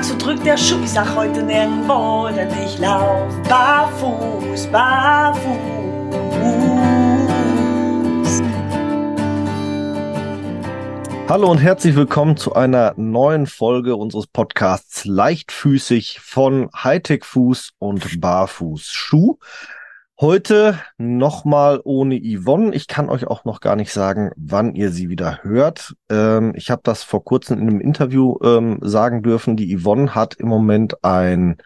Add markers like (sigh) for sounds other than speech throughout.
sag, so drückt der Schuh. Ich sag heute nirgendwo, denn ich lauf barfuß, barfuß. Hallo und herzlich willkommen zu einer neuen Folge unseres Podcasts Leichtfüßig von Hightech Fuß und Barfuß Schuh. Heute nochmal ohne Yvonne. Ich kann euch auch noch gar nicht sagen, wann ihr sie wieder hört. Ähm, ich habe das vor kurzem in einem Interview ähm, sagen dürfen. Die Yvonne hat im Moment ein,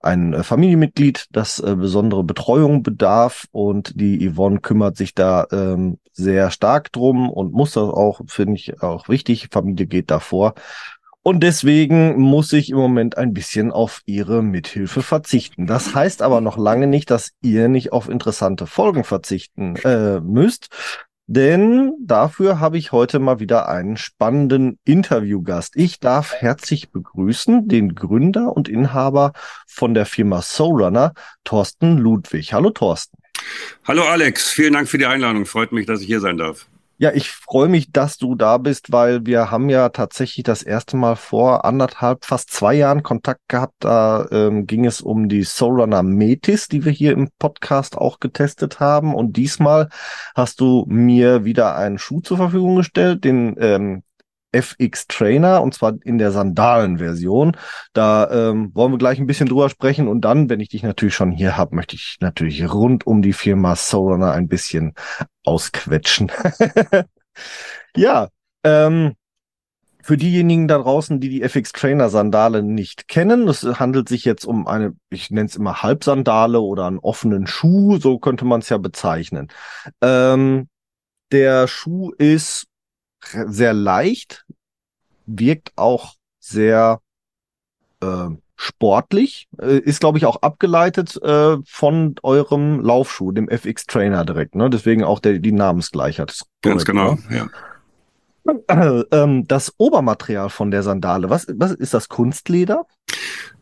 ein äh, Familienmitglied, das äh, besondere Betreuung bedarf und die Yvonne kümmert sich da ähm, sehr stark drum und muss das auch, finde ich, auch wichtig. Familie geht davor. Und deswegen muss ich im Moment ein bisschen auf ihre Mithilfe verzichten. Das heißt aber noch lange nicht, dass ihr nicht auf interessante Folgen verzichten äh, müsst. Denn dafür habe ich heute mal wieder einen spannenden Interviewgast. Ich darf herzlich begrüßen den Gründer und Inhaber von der Firma Soulrunner, Thorsten Ludwig. Hallo Thorsten. Hallo Alex, vielen Dank für die Einladung. Freut mich, dass ich hier sein darf. Ja, ich freue mich, dass du da bist, weil wir haben ja tatsächlich das erste Mal vor anderthalb, fast zwei Jahren Kontakt gehabt. Da ähm, ging es um die Soulrunner Metis, die wir hier im Podcast auch getestet haben. Und diesmal hast du mir wieder einen Schuh zur Verfügung gestellt, den ähm, FX Trainer und zwar in der Sandalen-Version. Da ähm, wollen wir gleich ein bisschen drüber sprechen und dann, wenn ich dich natürlich schon hier habe, möchte ich natürlich rund um die Firma Soulrunner ein bisschen ausquetschen. (laughs) ja, ähm, für diejenigen da draußen, die die FX Trainer Sandale nicht kennen, es handelt sich jetzt um eine, ich nenne es immer Halbsandale oder einen offenen Schuh, so könnte man es ja bezeichnen. Ähm, der Schuh ist sehr leicht, wirkt auch sehr äh, sportlich, äh, ist glaube ich auch abgeleitet äh, von eurem Laufschuh, dem FX Trainer direkt, ne? Deswegen auch der, die Namensgleichheit. Ganz genau, ne? ja. (clears throat) Ähm, das Obermaterial von der Sandale, was, was ist das Kunstleder?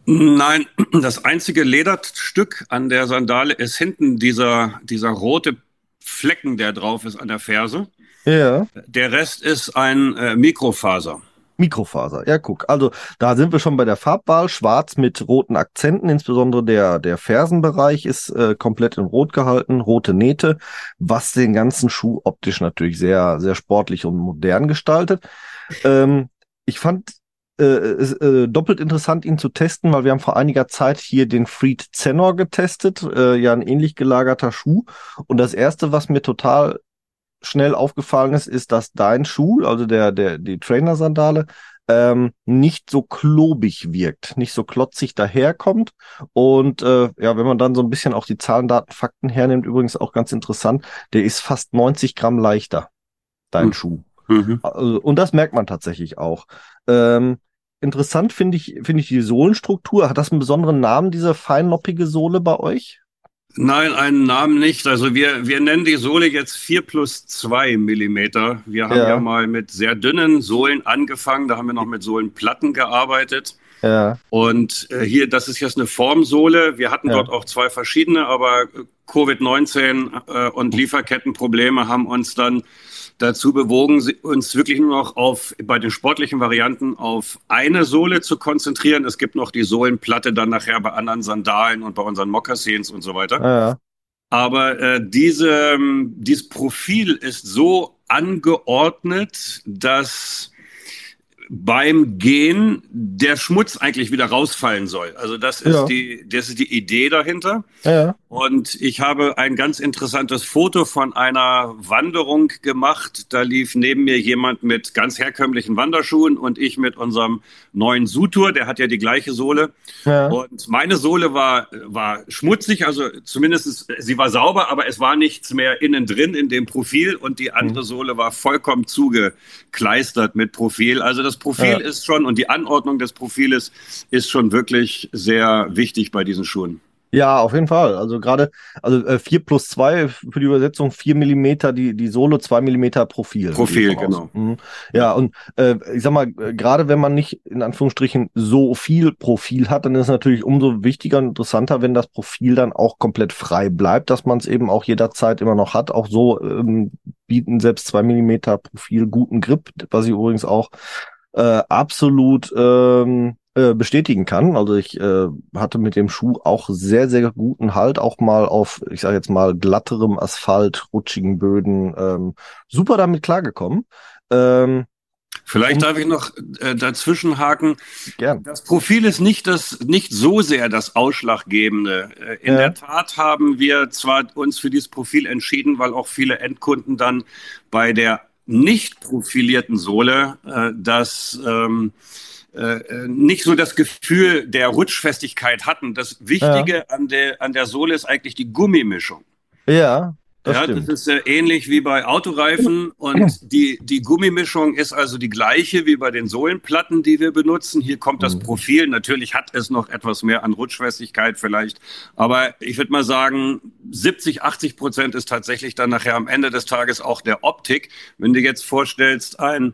Nein, (clears throat) das einzige Lederstück an der Sandale ist hinten dieser, dieser rote Flecken, der drauf ist an der Ferse. Ja. Der Rest ist ein äh, Mikrofaser. Mikrofaser, ja, guck. Also da sind wir schon bei der Farbwahl. Schwarz mit roten Akzenten, insbesondere der, der Fersenbereich ist äh, komplett in Rot gehalten, rote Nähte, was den ganzen Schuh optisch natürlich sehr, sehr sportlich und modern gestaltet. Ähm, ich fand äh, äh, doppelt interessant, ihn zu testen, weil wir haben vor einiger Zeit hier den Freed Zenor getestet, äh, ja ein ähnlich gelagerter Schuh. Und das erste, was mir total schnell aufgefallen ist, ist, dass dein Schuh, also der, der, die Trainer-Sandale, ähm, nicht so klobig wirkt, nicht so klotzig daherkommt. Und äh, ja, wenn man dann so ein bisschen auch die Zahlen, Daten, Fakten hernimmt, übrigens auch ganz interessant, der ist fast 90 Gramm leichter, dein mhm. Schuh. Mhm. Also, und das merkt man tatsächlich auch. Ähm, interessant finde ich, finde ich die Sohlenstruktur. Hat das einen besonderen Namen, diese feinloppige Sohle bei euch? Nein, einen Namen nicht. Also wir, wir nennen die Sohle jetzt 4 plus 2 Millimeter. Wir haben ja. ja mal mit sehr dünnen Sohlen angefangen. Da haben wir noch mit Sohlenplatten gearbeitet. Ja. Und äh, hier, das ist jetzt eine Formsohle. Wir hatten ja. dort auch zwei verschiedene, aber Covid-19 äh, und Lieferkettenprobleme haben uns dann dazu bewogen, uns wirklich nur noch auf, bei den sportlichen Varianten auf eine Sohle zu konzentrieren. Es gibt noch die Sohlenplatte dann nachher bei anderen Sandalen und bei unseren Mokassins und so weiter. Ja. Aber äh, diese, dieses Profil ist so angeordnet, dass beim Gehen der Schmutz eigentlich wieder rausfallen soll. Also das ist ja. die, das ist die Idee dahinter. Ja. Und ich habe ein ganz interessantes Foto von einer Wanderung gemacht. Da lief neben mir jemand mit ganz herkömmlichen Wanderschuhen und ich mit unserem neuen Sutur. Der hat ja die gleiche Sohle. Ja. Und meine Sohle war, war schmutzig, also zumindest sie war sauber, aber es war nichts mehr innen drin in dem Profil und die andere mhm. Sohle war vollkommen zugekleistert mit Profil. Also das Profil ja. ist schon und die Anordnung des Profiles ist schon wirklich sehr wichtig bei diesen Schuhen. Ja, auf jeden Fall. Also gerade, also äh, 4 plus 2 für die Übersetzung, 4 Millimeter die, die Sohle, 2 Millimeter Profil. Profil, genau. Mhm. Ja, und äh, ich sag mal, äh, gerade wenn man nicht in Anführungsstrichen so viel Profil hat, dann ist es natürlich umso wichtiger und interessanter, wenn das Profil dann auch komplett frei bleibt, dass man es eben auch jederzeit immer noch hat. Auch so ähm, bieten selbst 2 Millimeter Profil guten Grip, was ich übrigens auch äh, absolut ähm, äh, bestätigen kann. Also ich äh, hatte mit dem Schuh auch sehr, sehr guten Halt, auch mal auf, ich sage jetzt mal, glatterem Asphalt, rutschigen Böden, ähm, super damit klargekommen. Ähm, Vielleicht darf ich noch äh, dazwischen haken. Gern. Das Profil ist nicht das, nicht so sehr das Ausschlaggebende. Äh, in ja. der Tat haben wir zwar uns für dieses Profil entschieden, weil auch viele Endkunden dann bei der nicht profilierten Sohle äh, das ähm, äh, nicht so das Gefühl der Rutschfestigkeit hatten. Das Wichtige ja. an, der, an der Sohle ist eigentlich die Gummimischung. Ja. Das ja, stimmt. das ist äh, ähnlich wie bei Autoreifen und die, die Gummimischung ist also die gleiche wie bei den Sohlenplatten, die wir benutzen. Hier kommt das mhm. Profil. Natürlich hat es noch etwas mehr an Rutschfestigkeit vielleicht, aber ich würde mal sagen, 70, 80 Prozent ist tatsächlich dann nachher am Ende des Tages auch der Optik. Wenn du jetzt vorstellst, ein,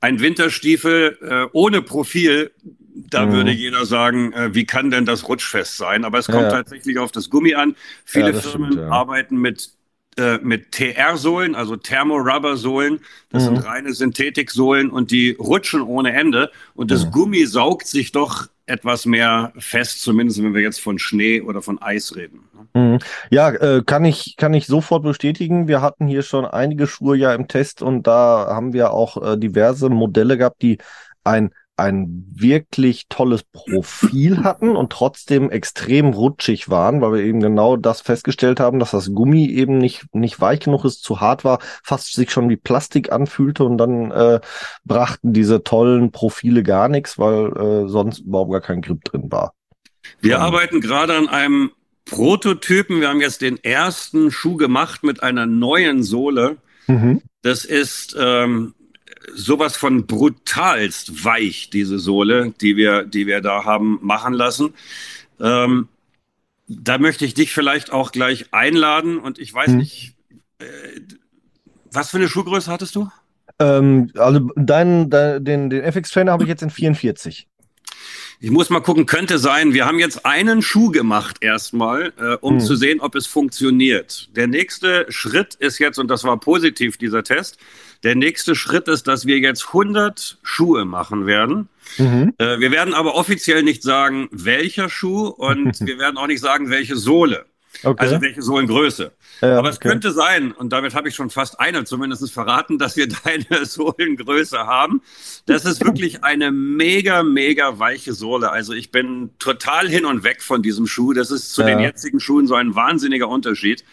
ein Winterstiefel äh, ohne Profil, da mhm. würde jeder sagen, äh, wie kann denn das rutschfest sein? Aber es kommt ja. tatsächlich auf das Gummi an. Viele ja, Firmen stimmt, ja. arbeiten mit äh, mit TR-Sohlen, also Thermo-Rubber-Sohlen. Das mhm. sind reine Synthetik-Sohlen und die rutschen ohne Ende. Und das mhm. Gummi saugt sich doch etwas mehr fest, zumindest wenn wir jetzt von Schnee oder von Eis reden. Mhm. Ja, äh, kann ich kann ich sofort bestätigen. Wir hatten hier schon einige Schuhe ja im Test und da haben wir auch äh, diverse Modelle gehabt, die ein ein wirklich tolles Profil hatten und trotzdem extrem rutschig waren, weil wir eben genau das festgestellt haben, dass das Gummi eben nicht, nicht weich genug ist, zu hart war, fast sich schon wie Plastik anfühlte und dann äh, brachten diese tollen Profile gar nichts, weil äh, sonst überhaupt gar kein Grip drin war. Wir um, arbeiten gerade an einem Prototypen. Wir haben jetzt den ersten Schuh gemacht mit einer neuen Sohle. Mhm. Das ist ähm, sowas von brutalst weich, diese Sohle, die wir, die wir da haben machen lassen. Ähm, da möchte ich dich vielleicht auch gleich einladen und ich weiß hm. nicht, äh, was für eine Schuhgröße hattest du? Ähm, also deinen, dein, den, den FX-Trainer habe ich jetzt in 44. Ich muss mal gucken, könnte sein. Wir haben jetzt einen Schuh gemacht erstmal, äh, um hm. zu sehen, ob es funktioniert. Der nächste Schritt ist jetzt, und das war positiv, dieser Test, der nächste Schritt ist, dass wir jetzt 100 Schuhe machen werden. Mhm. Äh, wir werden aber offiziell nicht sagen, welcher Schuh und (laughs) wir werden auch nicht sagen, welche Sohle. Okay. Also welche Sohlengröße. Ja, Aber es okay. könnte sein, und damit habe ich schon fast eine zumindest verraten, dass wir (laughs) deine Sohlengröße haben. Das ist wirklich eine mega, mega weiche Sohle. Also ich bin total hin und weg von diesem Schuh. Das ist zu ja. den jetzigen Schuhen so ein wahnsinniger Unterschied.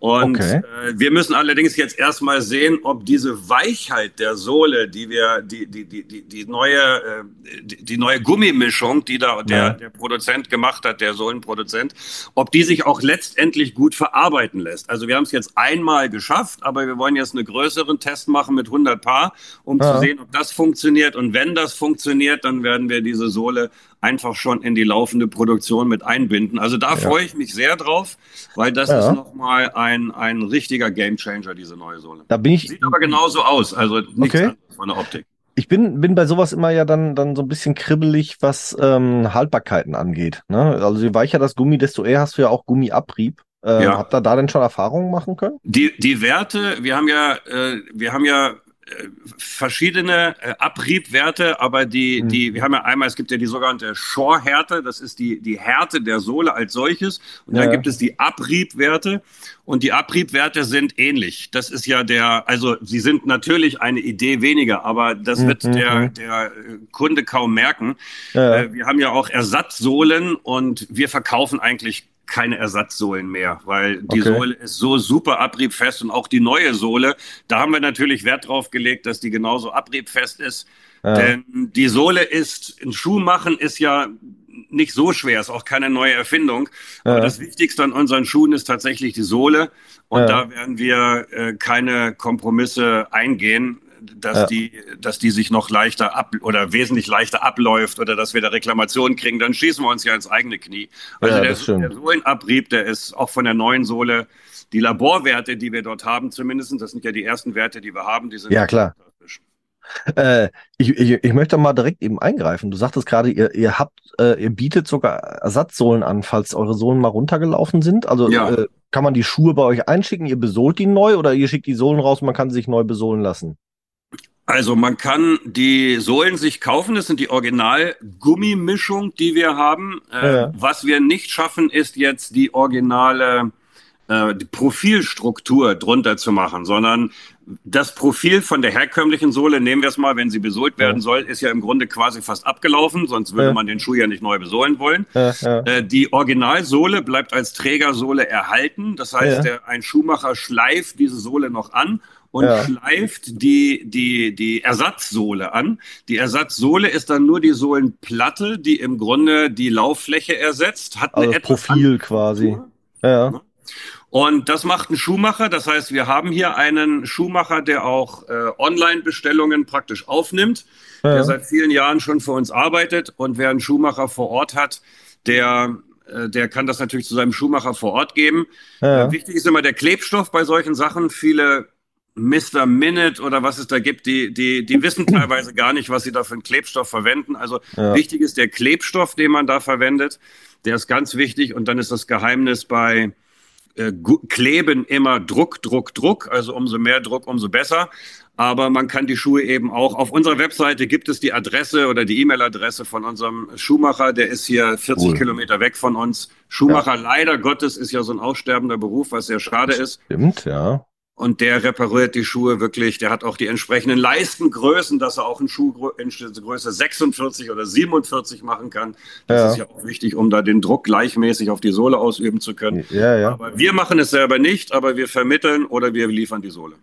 Und okay. äh, wir müssen allerdings jetzt erstmal sehen, ob diese Weichheit der Sohle, die wir, die, die, die, die, die neue, äh, die, die, neue Gummimischung, die da der, ja. der Produzent gemacht hat, der Sohlenproduzent, ob die sich auch letztendlich gut verarbeiten lässt. Also wir haben es jetzt einmal geschafft, aber wir wollen jetzt einen größeren Test machen mit 100 Paar, um ja. zu sehen, ob das funktioniert. Und wenn das funktioniert, dann werden wir diese Sohle einfach schon in die laufende Produktion mit einbinden. Also da ja. freue ich mich sehr drauf, weil das ja. ist nochmal ein, ein richtiger Gamechanger, diese neue Sohle. Da bin ich. Sieht aber genauso aus, also nichts okay. von der Optik. Ich bin, bin bei sowas immer ja dann, dann so ein bisschen kribbelig, was ähm, Haltbarkeiten angeht. Ne? Also je weicher das Gummi, desto eher hast du ja auch Gummiabrieb. Ähm, ja. Habt ihr da denn schon Erfahrungen machen können? Die, die Werte, wir haben ja, äh, wir haben ja verschiedene äh, Abriebwerte, aber die, mhm. die, wir haben ja einmal, es gibt ja die sogenannte Shore-Härte, das ist die, die Härte der Sohle als solches. Und ja. dann gibt es die Abriebwerte. Und die Abriebwerte sind ähnlich. Das ist ja der, also sie sind natürlich eine Idee weniger, aber das mhm. wird der, mhm. der Kunde kaum merken. Ja. Äh, wir haben ja auch Ersatzsohlen und wir verkaufen eigentlich keine Ersatzsohlen mehr, weil die okay. Sohle ist so super abriebfest und auch die neue Sohle, da haben wir natürlich Wert drauf gelegt, dass die genauso abriebfest ist. Ja. Denn die Sohle ist, ein Schuh machen ist ja nicht so schwer, ist auch keine neue Erfindung. Ja. Aber das Wichtigste an unseren Schuhen ist tatsächlich die Sohle. Und ja. da werden wir äh, keine Kompromisse eingehen dass ja. die, dass die sich noch leichter ab oder wesentlich leichter abläuft oder dass wir da Reklamationen kriegen, dann schießen wir uns ja ins eigene Knie. Also ja, der, der Sohlenabrieb, der ist auch von der neuen Sohle, die Laborwerte, die wir dort haben, zumindest, das sind ja die ersten Werte, die wir haben, die sind ja klar. Äh, ich, ich, ich möchte mal direkt eben eingreifen. Du sagtest gerade, ihr, ihr habt, äh, ihr bietet sogar Ersatzsohlen an, falls eure Sohlen mal runtergelaufen sind. Also ja. äh, kann man die Schuhe bei euch einschicken, ihr besohlt die neu oder ihr schickt die Sohlen raus und man kann sie sich neu besohlen lassen? Also man kann die Sohlen sich kaufen, das sind die Original-Gummimischung, die wir haben. Äh, ja. Was wir nicht schaffen, ist jetzt die originale äh, die Profilstruktur drunter zu machen, sondern das Profil von der herkömmlichen Sohle, nehmen wir es mal, wenn sie besohlt werden ja. soll, ist ja im Grunde quasi fast abgelaufen, sonst würde ja. man den Schuh ja nicht neu besohlen wollen. Ja, äh, die Originalsohle bleibt als Trägersohle erhalten. Das heißt, der, ein Schuhmacher schleift diese Sohle noch an und ja. schleift die, die, die Ersatzsohle an. Die Ersatzsohle ist dann nur die Sohlenplatte, die im Grunde die Lauffläche ersetzt. Hat also Profil quasi. Ja. Und das macht ein Schuhmacher. Das heißt, wir haben hier einen Schuhmacher, der auch äh, Online-Bestellungen praktisch aufnimmt, ja. der seit vielen Jahren schon für uns arbeitet. Und wer einen Schuhmacher vor Ort hat, der äh, der kann das natürlich zu seinem Schuhmacher vor Ort geben. Ja. Äh, wichtig ist immer der Klebstoff bei solchen Sachen. Viele Mr. Minute oder was es da gibt, die, die, die wissen teilweise gar nicht, was sie da für einen Klebstoff verwenden. Also ja. wichtig ist der Klebstoff, den man da verwendet. Der ist ganz wichtig. Und dann ist das Geheimnis bei äh, Kleben immer Druck, Druck, Druck. Also umso mehr Druck, umso besser. Aber man kann die Schuhe eben auch, auf unserer Webseite gibt es die Adresse oder die E-Mail-Adresse von unserem Schuhmacher, der ist hier 40 cool. Kilometer weg von uns. Schuhmacher, ja. leider Gottes, ist ja so ein aussterbender Beruf, was sehr schade ist. Stimmt, ja und der repariert die Schuhe wirklich. Der hat auch die entsprechenden Leistengrößen, dass er auch einen Schuh in Größe 46 oder 47 machen kann. Das ja. ist ja auch wichtig, um da den Druck gleichmäßig auf die Sohle ausüben zu können. Ja, ja. Aber wir machen es selber nicht, aber wir vermitteln oder wir liefern die Sohle.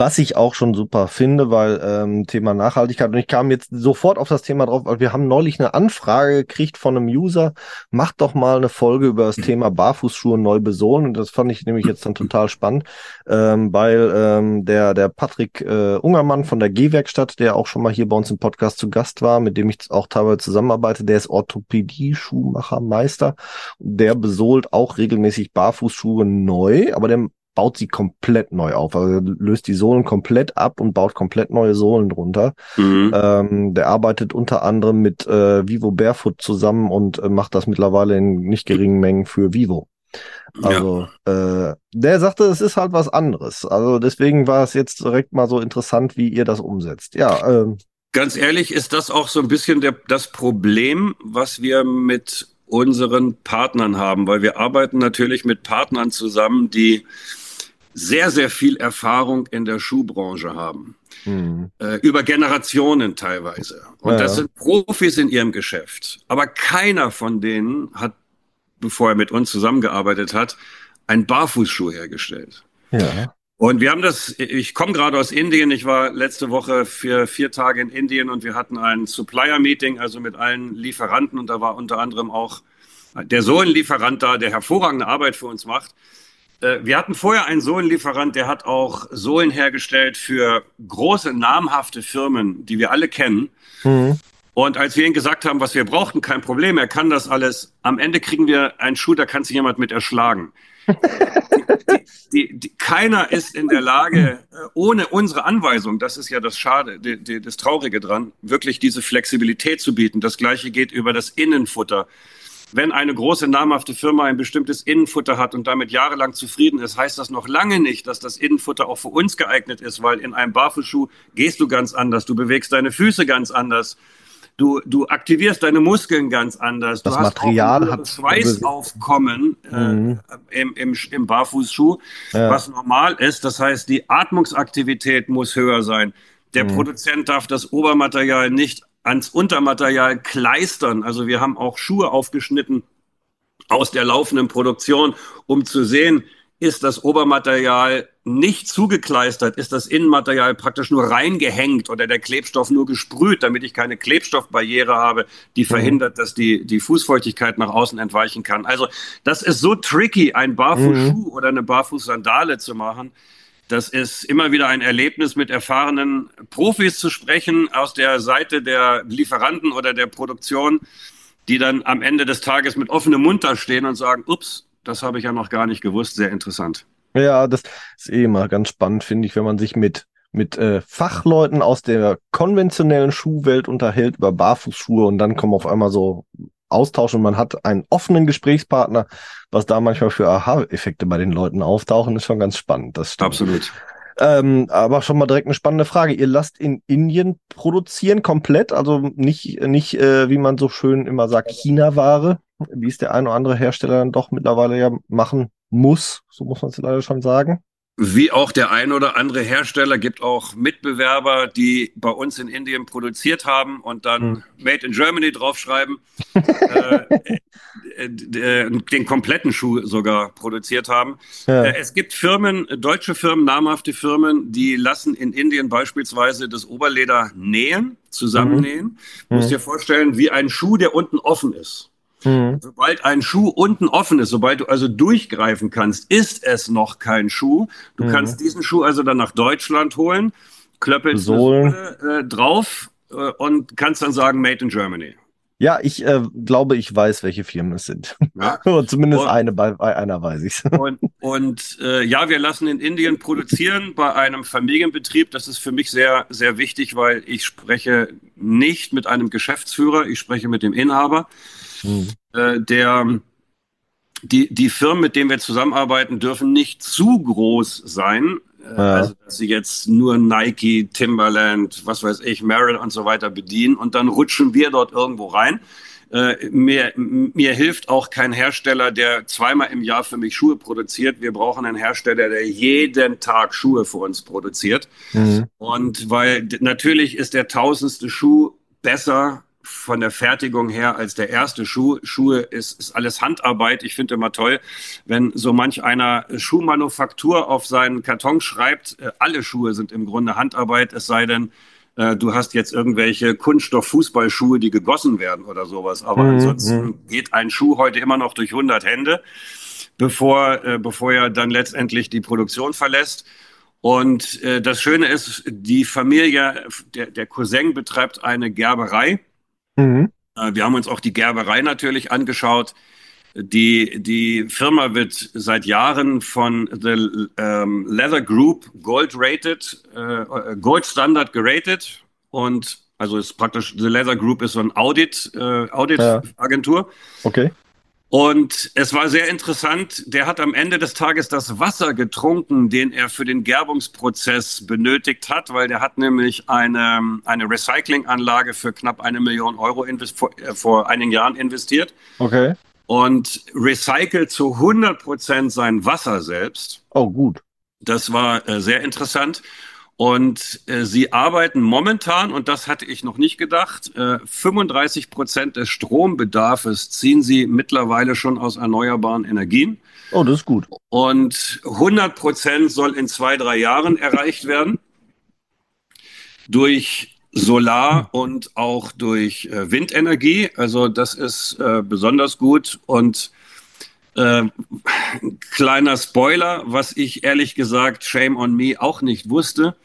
Was ich auch schon super finde, weil ähm, Thema Nachhaltigkeit, und ich kam jetzt sofort auf das Thema drauf, weil wir haben neulich eine Anfrage gekriegt von einem User, macht doch mal eine Folge über das Thema Barfußschuhe neu besohlen. Und das fand ich nämlich jetzt dann total spannend, ähm, weil ähm, der, der Patrick äh, Ungermann von der G-Werkstatt, der auch schon mal hier bei uns im Podcast zu Gast war, mit dem ich auch teilweise zusammenarbeite, der ist Orthopädie-Schuhmachermeister. Der besohlt auch regelmäßig Barfußschuhe neu, aber der baut sie komplett neu auf. Also löst die Sohlen komplett ab und baut komplett neue Sohlen drunter. Mhm. Ähm, der arbeitet unter anderem mit äh, Vivo Barefoot zusammen und äh, macht das mittlerweile in nicht geringen Mengen für Vivo. Also ja. äh, der sagte, es ist halt was anderes. Also deswegen war es jetzt direkt mal so interessant, wie ihr das umsetzt. Ja. Ähm, Ganz ehrlich ist das auch so ein bisschen der, das Problem, was wir mit unseren Partnern haben, weil wir arbeiten natürlich mit Partnern zusammen, die sehr, sehr viel Erfahrung in der Schuhbranche haben. Mhm. Äh, über Generationen teilweise. Und ja. das sind Profis in ihrem Geschäft. Aber keiner von denen hat, bevor er mit uns zusammengearbeitet hat, einen Barfußschuh hergestellt. Ja. Und wir haben das, ich komme gerade aus Indien, ich war letzte Woche für vier Tage in Indien und wir hatten ein Supplier-Meeting, also mit allen Lieferanten und da war unter anderem auch der Sohlenlieferant da, der hervorragende Arbeit für uns macht. Äh, wir hatten vorher einen Sohlenlieferant, der hat auch Sohlen hergestellt für große, namhafte Firmen, die wir alle kennen. Mhm. Und als wir ihm gesagt haben, was wir brauchten, kein Problem, er kann das alles. Am Ende kriegen wir einen Schuh, da kann sich jemand mit erschlagen. (laughs) die, die, die, keiner ist in der Lage, äh, ohne unsere Anweisung, das ist ja das Schade, das Traurige dran, wirklich diese Flexibilität zu bieten. Das Gleiche geht über das Innenfutter wenn eine große namhafte Firma ein bestimmtes Innenfutter hat und damit jahrelang zufrieden ist, heißt das noch lange nicht, dass das Innenfutter auch für uns geeignet ist, weil in einem Barfußschuh gehst du ganz anders, du bewegst deine Füße ganz anders. Du, du aktivierst deine Muskeln ganz anders. Das du Material hast hat Schweißaufkommen äh, mhm. im, im, im Barfußschuh, ja. was normal ist. Das heißt, die Atmungsaktivität muss höher sein. Der mhm. Produzent darf das Obermaterial nicht ans Untermaterial kleistern. Also wir haben auch Schuhe aufgeschnitten aus der laufenden Produktion, um zu sehen, ist das Obermaterial nicht zugekleistert, ist das Innenmaterial praktisch nur reingehängt oder der Klebstoff nur gesprüht, damit ich keine Klebstoffbarriere habe, die mhm. verhindert, dass die, die Fußfeuchtigkeit nach außen entweichen kann. Also das ist so tricky, ein Barfußschuh mhm. oder eine Barfußsandale zu machen. Das ist immer wieder ein Erlebnis, mit erfahrenen Profis zu sprechen aus der Seite der Lieferanten oder der Produktion, die dann am Ende des Tages mit offenem Mund da stehen und sagen, ups, das habe ich ja noch gar nicht gewusst, sehr interessant. Ja, das ist eh immer ganz spannend, finde ich, wenn man sich mit mit äh, Fachleuten aus der konventionellen Schuhwelt unterhält über Barfußschuhe und dann kommen auf einmal so Austausch und man hat einen offenen Gesprächspartner, was da manchmal für Aha-Effekte bei den Leuten auftauchen, ist schon ganz spannend. Das stimmt. Absolut. Ähm, aber schon mal direkt eine spannende Frage. Ihr lasst in Indien produzieren komplett, also nicht, nicht äh, wie man so schön immer sagt, China-Ware, wie es der ein oder andere Hersteller dann doch mittlerweile ja machen muss, so muss man es leider schon sagen. Wie auch der ein oder andere Hersteller gibt auch Mitbewerber, die bei uns in Indien produziert haben und dann hm. Made in Germany draufschreiben. (laughs) äh, äh, äh, den kompletten Schuh sogar produziert haben. Ja. Äh, es gibt Firmen, deutsche Firmen, namhafte Firmen, die lassen in Indien beispielsweise das Oberleder nähen, zusammennähen. Mhm. Musst mhm. dir vorstellen, wie ein Schuh, der unten offen ist. Mhm. Sobald ein Schuh unten offen ist, sobald du also durchgreifen kannst, ist es noch kein Schuh. Du mhm. kannst diesen Schuh also dann nach Deutschland holen, klöppelst Sohle äh, drauf äh, und kannst dann sagen Made in Germany. Ja, ich äh, glaube, ich weiß, welche Firmen es sind. Ja. (laughs) Zumindest und, eine, bei, bei, einer weiß ich (laughs) Und, und äh, ja, wir lassen in Indien produzieren bei einem Familienbetrieb. Das ist für mich sehr, sehr wichtig, weil ich spreche nicht mit einem Geschäftsführer, ich spreche mit dem Inhaber. Mhm. Äh, der, die, die Firmen, mit denen wir zusammenarbeiten, dürfen nicht zu groß sein. Äh, ja. Also, dass sie jetzt nur Nike, Timberland, was weiß ich, Merrill und so weiter bedienen und dann rutschen wir dort irgendwo rein. Äh, mir, mir hilft auch kein Hersteller, der zweimal im Jahr für mich Schuhe produziert. Wir brauchen einen Hersteller, der jeden Tag Schuhe für uns produziert. Mhm. Und weil natürlich ist der tausendste Schuh besser von der Fertigung her als der erste Schuh. Schuhe ist, ist alles Handarbeit. Ich finde immer toll, wenn so manch einer Schuhmanufaktur auf seinen Karton schreibt, äh, alle Schuhe sind im Grunde Handarbeit, es sei denn, äh, du hast jetzt irgendwelche Kunststoff-Fußballschuhe, die gegossen werden oder sowas. Aber mhm. ansonsten mhm. geht ein Schuh heute immer noch durch 100 Hände, bevor, äh, bevor er dann letztendlich die Produktion verlässt. Und das Schöne ist, die Familie, der, der Cousin betreibt eine Gerberei Mhm. Äh, wir haben uns auch die Gerberei natürlich angeschaut. Die, die Firma wird seit Jahren von The ähm, Leather Group Gold rated, äh, Gold Standard geratet und also ist praktisch The Leather Group ist so ein Audit, äh, Audit Agentur. Okay. Und es war sehr interessant. Der hat am Ende des Tages das Wasser getrunken, den er für den Gerbungsprozess benötigt hat, weil der hat nämlich eine, eine Recyclinganlage für knapp eine Million Euro vor, äh, vor einigen Jahren investiert. Okay. Und recycelt zu 100 Prozent sein Wasser selbst. Oh, gut. Das war äh, sehr interessant. Und äh, sie arbeiten momentan, und das hatte ich noch nicht gedacht, äh, 35 Prozent des Strombedarfs ziehen sie mittlerweile schon aus erneuerbaren Energien. Oh, das ist gut. Und 100 Prozent soll in zwei, drei Jahren erreicht werden durch Solar und auch durch äh, Windenergie. Also das ist äh, besonders gut. Und äh, kleiner Spoiler, was ich ehrlich gesagt, shame on me, auch nicht wusste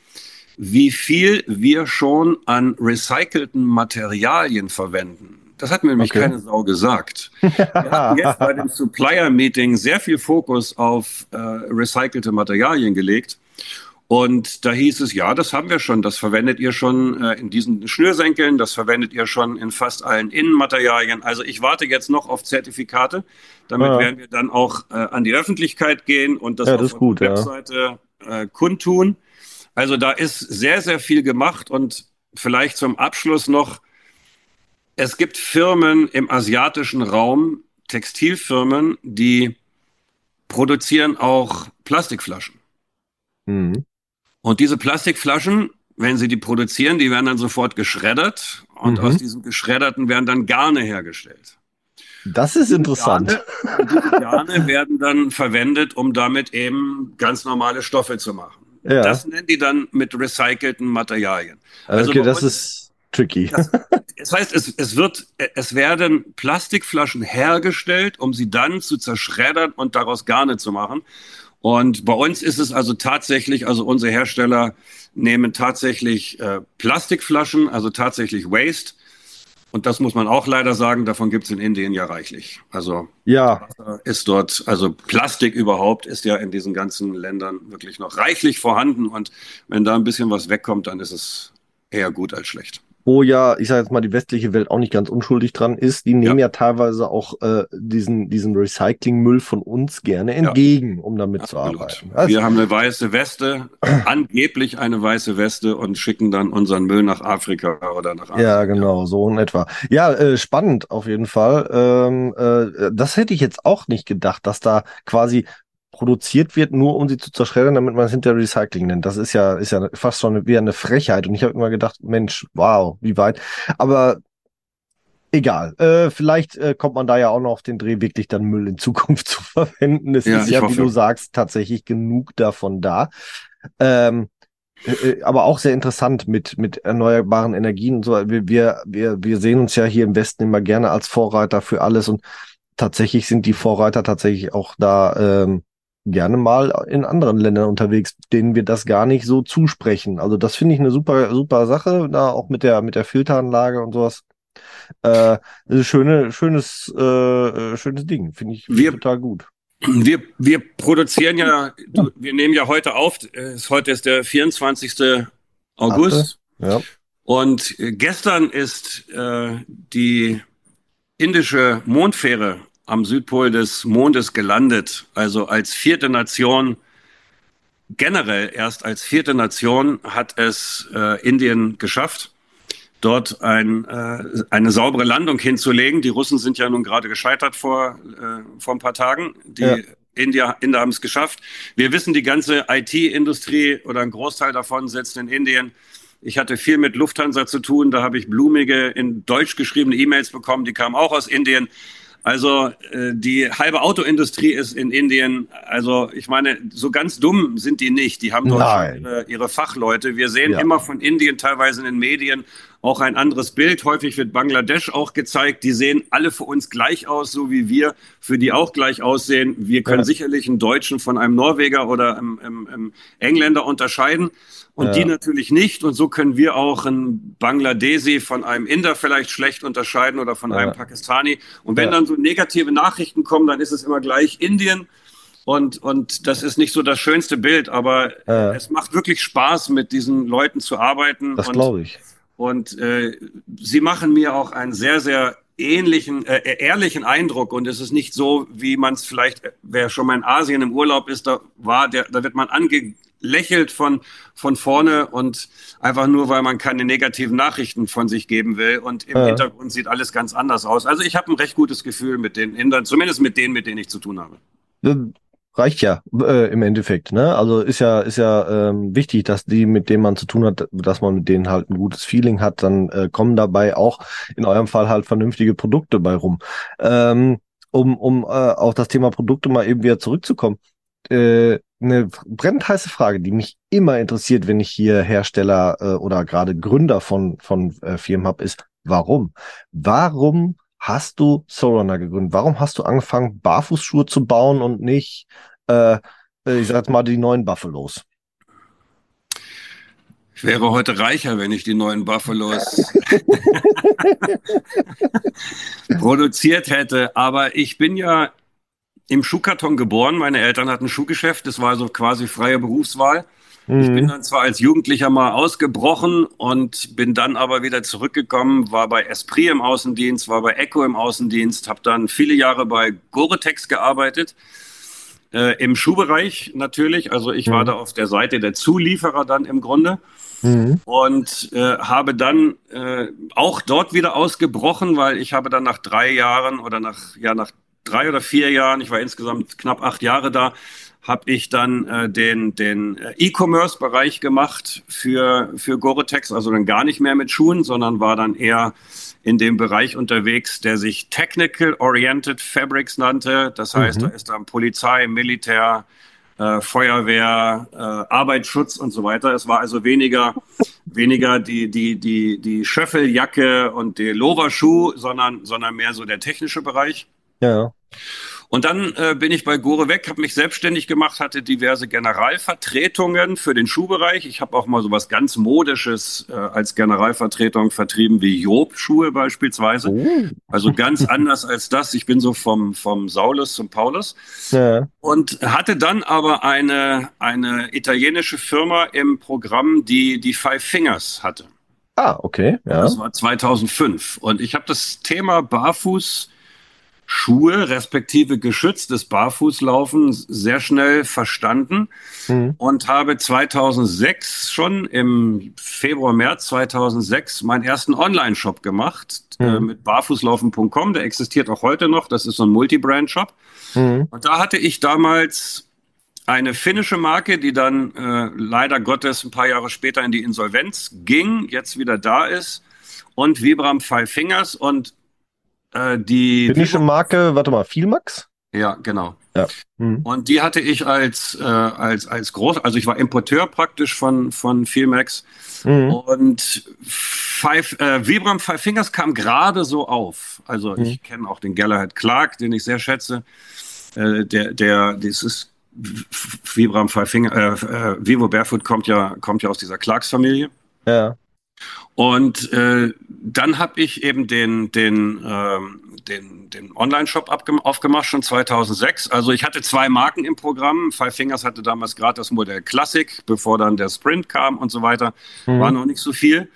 wie viel wir schon an recycelten Materialien verwenden. Das hat mir nämlich okay. keine Sau gesagt. Wir haben (laughs) jetzt bei dem Supplier-Meeting sehr viel Fokus auf äh, recycelte Materialien gelegt. Und da hieß es, ja, das haben wir schon, das verwendet ihr schon äh, in diesen Schnürsenkeln, das verwendet ihr schon in fast allen Innenmaterialien. Also ich warte jetzt noch auf Zertifikate. Damit ja. werden wir dann auch äh, an die Öffentlichkeit gehen und das ja, auf das gut, der Webseite ja. äh, kundtun. Also da ist sehr, sehr viel gemacht und vielleicht zum Abschluss noch, es gibt Firmen im asiatischen Raum, Textilfirmen, die produzieren auch Plastikflaschen. Mhm. Und diese Plastikflaschen, wenn sie die produzieren, die werden dann sofort geschreddert und mhm. aus diesen geschredderten werden dann Garne hergestellt. Das ist interessant. Garne, diese Garne werden dann verwendet, um damit eben ganz normale Stoffe zu machen. Ja. Das nennen die dann mit recycelten Materialien. Also okay, das ist tricky. Das, das heißt, es, es, wird, es werden Plastikflaschen hergestellt, um sie dann zu zerschreddern und daraus Garne zu machen. Und bei uns ist es also tatsächlich, also unsere Hersteller nehmen tatsächlich äh, Plastikflaschen, also tatsächlich Waste, und das muss man auch leider sagen, davon gibt es in Indien ja reichlich. Also ja. ist dort, also Plastik überhaupt ist ja in diesen ganzen Ländern wirklich noch reichlich vorhanden. Und wenn da ein bisschen was wegkommt, dann ist es eher gut als schlecht. Wo ja, ich sage jetzt mal, die westliche Welt auch nicht ganz unschuldig dran ist, die nehmen ja, ja teilweise auch äh, diesen, diesen Recyclingmüll von uns gerne entgegen, ja. um damit Absolut. zu arbeiten. Also, Wir haben eine weiße Weste, (clears throat) angeblich eine weiße Weste und schicken dann unseren Müll nach Afrika oder nach Afrika. Ja, genau, so in etwa. Ja, äh, spannend auf jeden Fall. Ähm, äh, das hätte ich jetzt auch nicht gedacht, dass da quasi produziert wird, nur um sie zu zerschreddern, damit man es hinter Recycling nennt. Das ist ja, ist ja fast schon wie eine Frechheit. Und ich habe immer gedacht, Mensch, wow, wie weit. Aber egal. Äh, vielleicht äh, kommt man da ja auch noch auf den Dreh, wirklich dann Müll in Zukunft (laughs) zu verwenden. Es ja, ist ja, hoffe. wie du sagst, tatsächlich genug davon da. Ähm, äh, äh, aber auch sehr interessant mit, mit erneuerbaren Energien und so. Wir, wir, wir, wir sehen uns ja hier im Westen immer gerne als Vorreiter für alles und tatsächlich sind die Vorreiter tatsächlich auch da ähm, gerne mal in anderen Ländern unterwegs, denen wir das gar nicht so zusprechen. Also das finde ich eine super, super Sache, da auch mit der, mit der Filteranlage und sowas. Äh, das ist schöne, schönes, äh, schönes Ding, finde ich wir, total gut. Wir, wir produzieren ja, du, wir nehmen ja heute auf, ist, heute ist der 24. August. Ja. Und gestern ist äh, die indische Mondfähre am Südpol des Mondes gelandet, also als vierte Nation, generell erst als vierte Nation hat es äh, Indien geschafft, dort ein, äh, eine saubere Landung hinzulegen. Die Russen sind ja nun gerade gescheitert vor, äh, vor ein paar Tagen. Die ja. India, Inder haben es geschafft. Wir wissen, die ganze IT-Industrie oder ein Großteil davon sitzt in Indien. Ich hatte viel mit Lufthansa zu tun. Da habe ich blumige, in Deutsch geschriebene E-Mails bekommen. Die kamen auch aus Indien. Also äh, die halbe Autoindustrie ist in Indien, also ich meine, so ganz dumm sind die nicht. Die haben dort ihre, ihre, Fachleute. Wir sehen ja. immer von Indien teilweise in den Medien auch ein anderes Bild. Häufig wird Bangladesch auch gezeigt. Die sehen alle für uns gleich aus, so wie wir für die auch gleich aussehen. Wir können ja. sicherlich einen Deutschen von einem Norweger oder einem, einem, einem Engländer unterscheiden und ja. die natürlich nicht. Und so können wir auch einen Bangladesi von einem Inder vielleicht schlecht unterscheiden oder von ja. einem Pakistani. Und wenn dann so negative Nachrichten kommen, dann ist es immer gleich Indien. Und, und das ist nicht so das schönste Bild, aber es macht wirklich Spaß, mit diesen Leuten zu arbeiten. Das glaube ich. Und äh, sie machen mir auch einen sehr, sehr ähnlichen, äh, ehrlichen Eindruck und es ist nicht so, wie man es vielleicht, wer schon mal in Asien im Urlaub ist, da war, der, da wird man ange, lächelt von, von vorne und einfach nur, weil man keine negativen Nachrichten von sich geben will. Und im ja. Hintergrund sieht alles ganz anders aus. Also ich habe ein recht gutes Gefühl mit den Indern, zumindest mit denen, mit denen ich zu tun habe. Reicht ja äh, im Endeffekt, ne? Also ist ja ist ja ähm, wichtig, dass die, mit denen man zu tun hat, dass man mit denen halt ein gutes Feeling hat, dann äh, kommen dabei auch in eurem Fall halt vernünftige Produkte bei rum. Ähm, um um äh, auf das Thema Produkte mal eben wieder zurückzukommen. Äh, eine brennend heiße Frage, die mich immer interessiert, wenn ich hier Hersteller äh, oder gerade Gründer von, von äh, Firmen habe, ist, warum? Warum hast du Sorunner gegründet? Warum hast du angefangen, Barfußschuhe zu bauen und nicht, äh, äh ich sag mal, die neuen Buffalos? Ich wäre heute reicher, wenn ich die neuen Buffalos (laughs) produziert hätte. Aber ich bin ja im Schuhkarton geboren. Meine Eltern hatten ein Schuhgeschäft. Das war so quasi freie Berufswahl. Mhm. Ich bin mhm. dann zwar als Jugendlicher mal ausgebrochen und bin dann aber wieder zurückgekommen, war bei Esprit im Außendienst, war bei Echo im Außendienst, habe dann viele Jahre bei Gore-Tex gearbeitet. Äh, Im Schuhbereich natürlich. Also ich mhm. war da auf der Seite der Zulieferer dann im Grunde. Mhm. Und äh, habe dann äh, auch dort wieder ausgebrochen, weil ich habe dann nach drei Jahren oder nach, ja, nach drei oder vier Jahren, ich war insgesamt knapp acht Jahre da, habe ich dann äh, den, den äh, E-Commerce-Bereich gemacht für, für Gore-Tex, also dann gar nicht mehr mit Schuhen, sondern war dann eher in dem Bereich unterwegs, der sich Technical Oriented Fabrics nannte. Das heißt, mhm. da ist dann Polizei, Militär, äh, Feuerwehr, äh, Arbeitsschutz und so weiter. Es war also weniger, weniger die, die, die, die Schöffeljacke und der Loverschuh, sondern, sondern mehr so der technische Bereich. Ja. Und dann äh, bin ich bei Gore weg, habe mich selbstständig gemacht, hatte diverse Generalvertretungen für den Schuhbereich. Ich habe auch mal so was ganz Modisches äh, als Generalvertretung vertrieben, wie Job-Schuhe beispielsweise. Oh. Also ganz (laughs) anders als das. Ich bin so vom, vom Saulus zum Paulus. Ja. Und hatte dann aber eine, eine italienische Firma im Programm, die die Five Fingers hatte. Ah, okay. Ja. Das war 2005. Und ich habe das Thema Barfuß Schuhe respektive geschütztes Barfußlaufen sehr schnell verstanden mhm. und habe 2006 schon im Februar, März 2006 meinen ersten Online-Shop gemacht mhm. äh, mit barfußlaufen.com. Der existiert auch heute noch. Das ist so ein Multi-Brand-Shop. Mhm. Und da hatte ich damals eine finnische Marke, die dann äh, leider Gottes ein paar Jahre später in die Insolvenz ging, jetzt wieder da ist und Vibram Five Fingers und äh, die finnische Marke, warte mal, Vielmax? Ja, genau. Ja. Mhm. Und die hatte ich als, äh, als, als groß, also ich war Importeur praktisch von, von Vielmax. Mhm. Und Five, äh, Vibram Five Fingers kam gerade so auf. Also mhm. ich kenne auch den Galahad Clark, den ich sehr schätze. Äh, der, der, das ist Vibram Five Finger, äh, äh, Vivo Barefoot kommt ja, kommt ja aus dieser Clarks-Familie. Ja. Und äh, dann habe ich eben den, den, ähm, den, den Online-Shop aufgemacht, schon 2006. Also ich hatte zwei Marken im Programm. Five Fingers hatte damals gerade das Modell Classic, bevor dann der Sprint kam und so weiter. Mhm. War noch nicht so viel.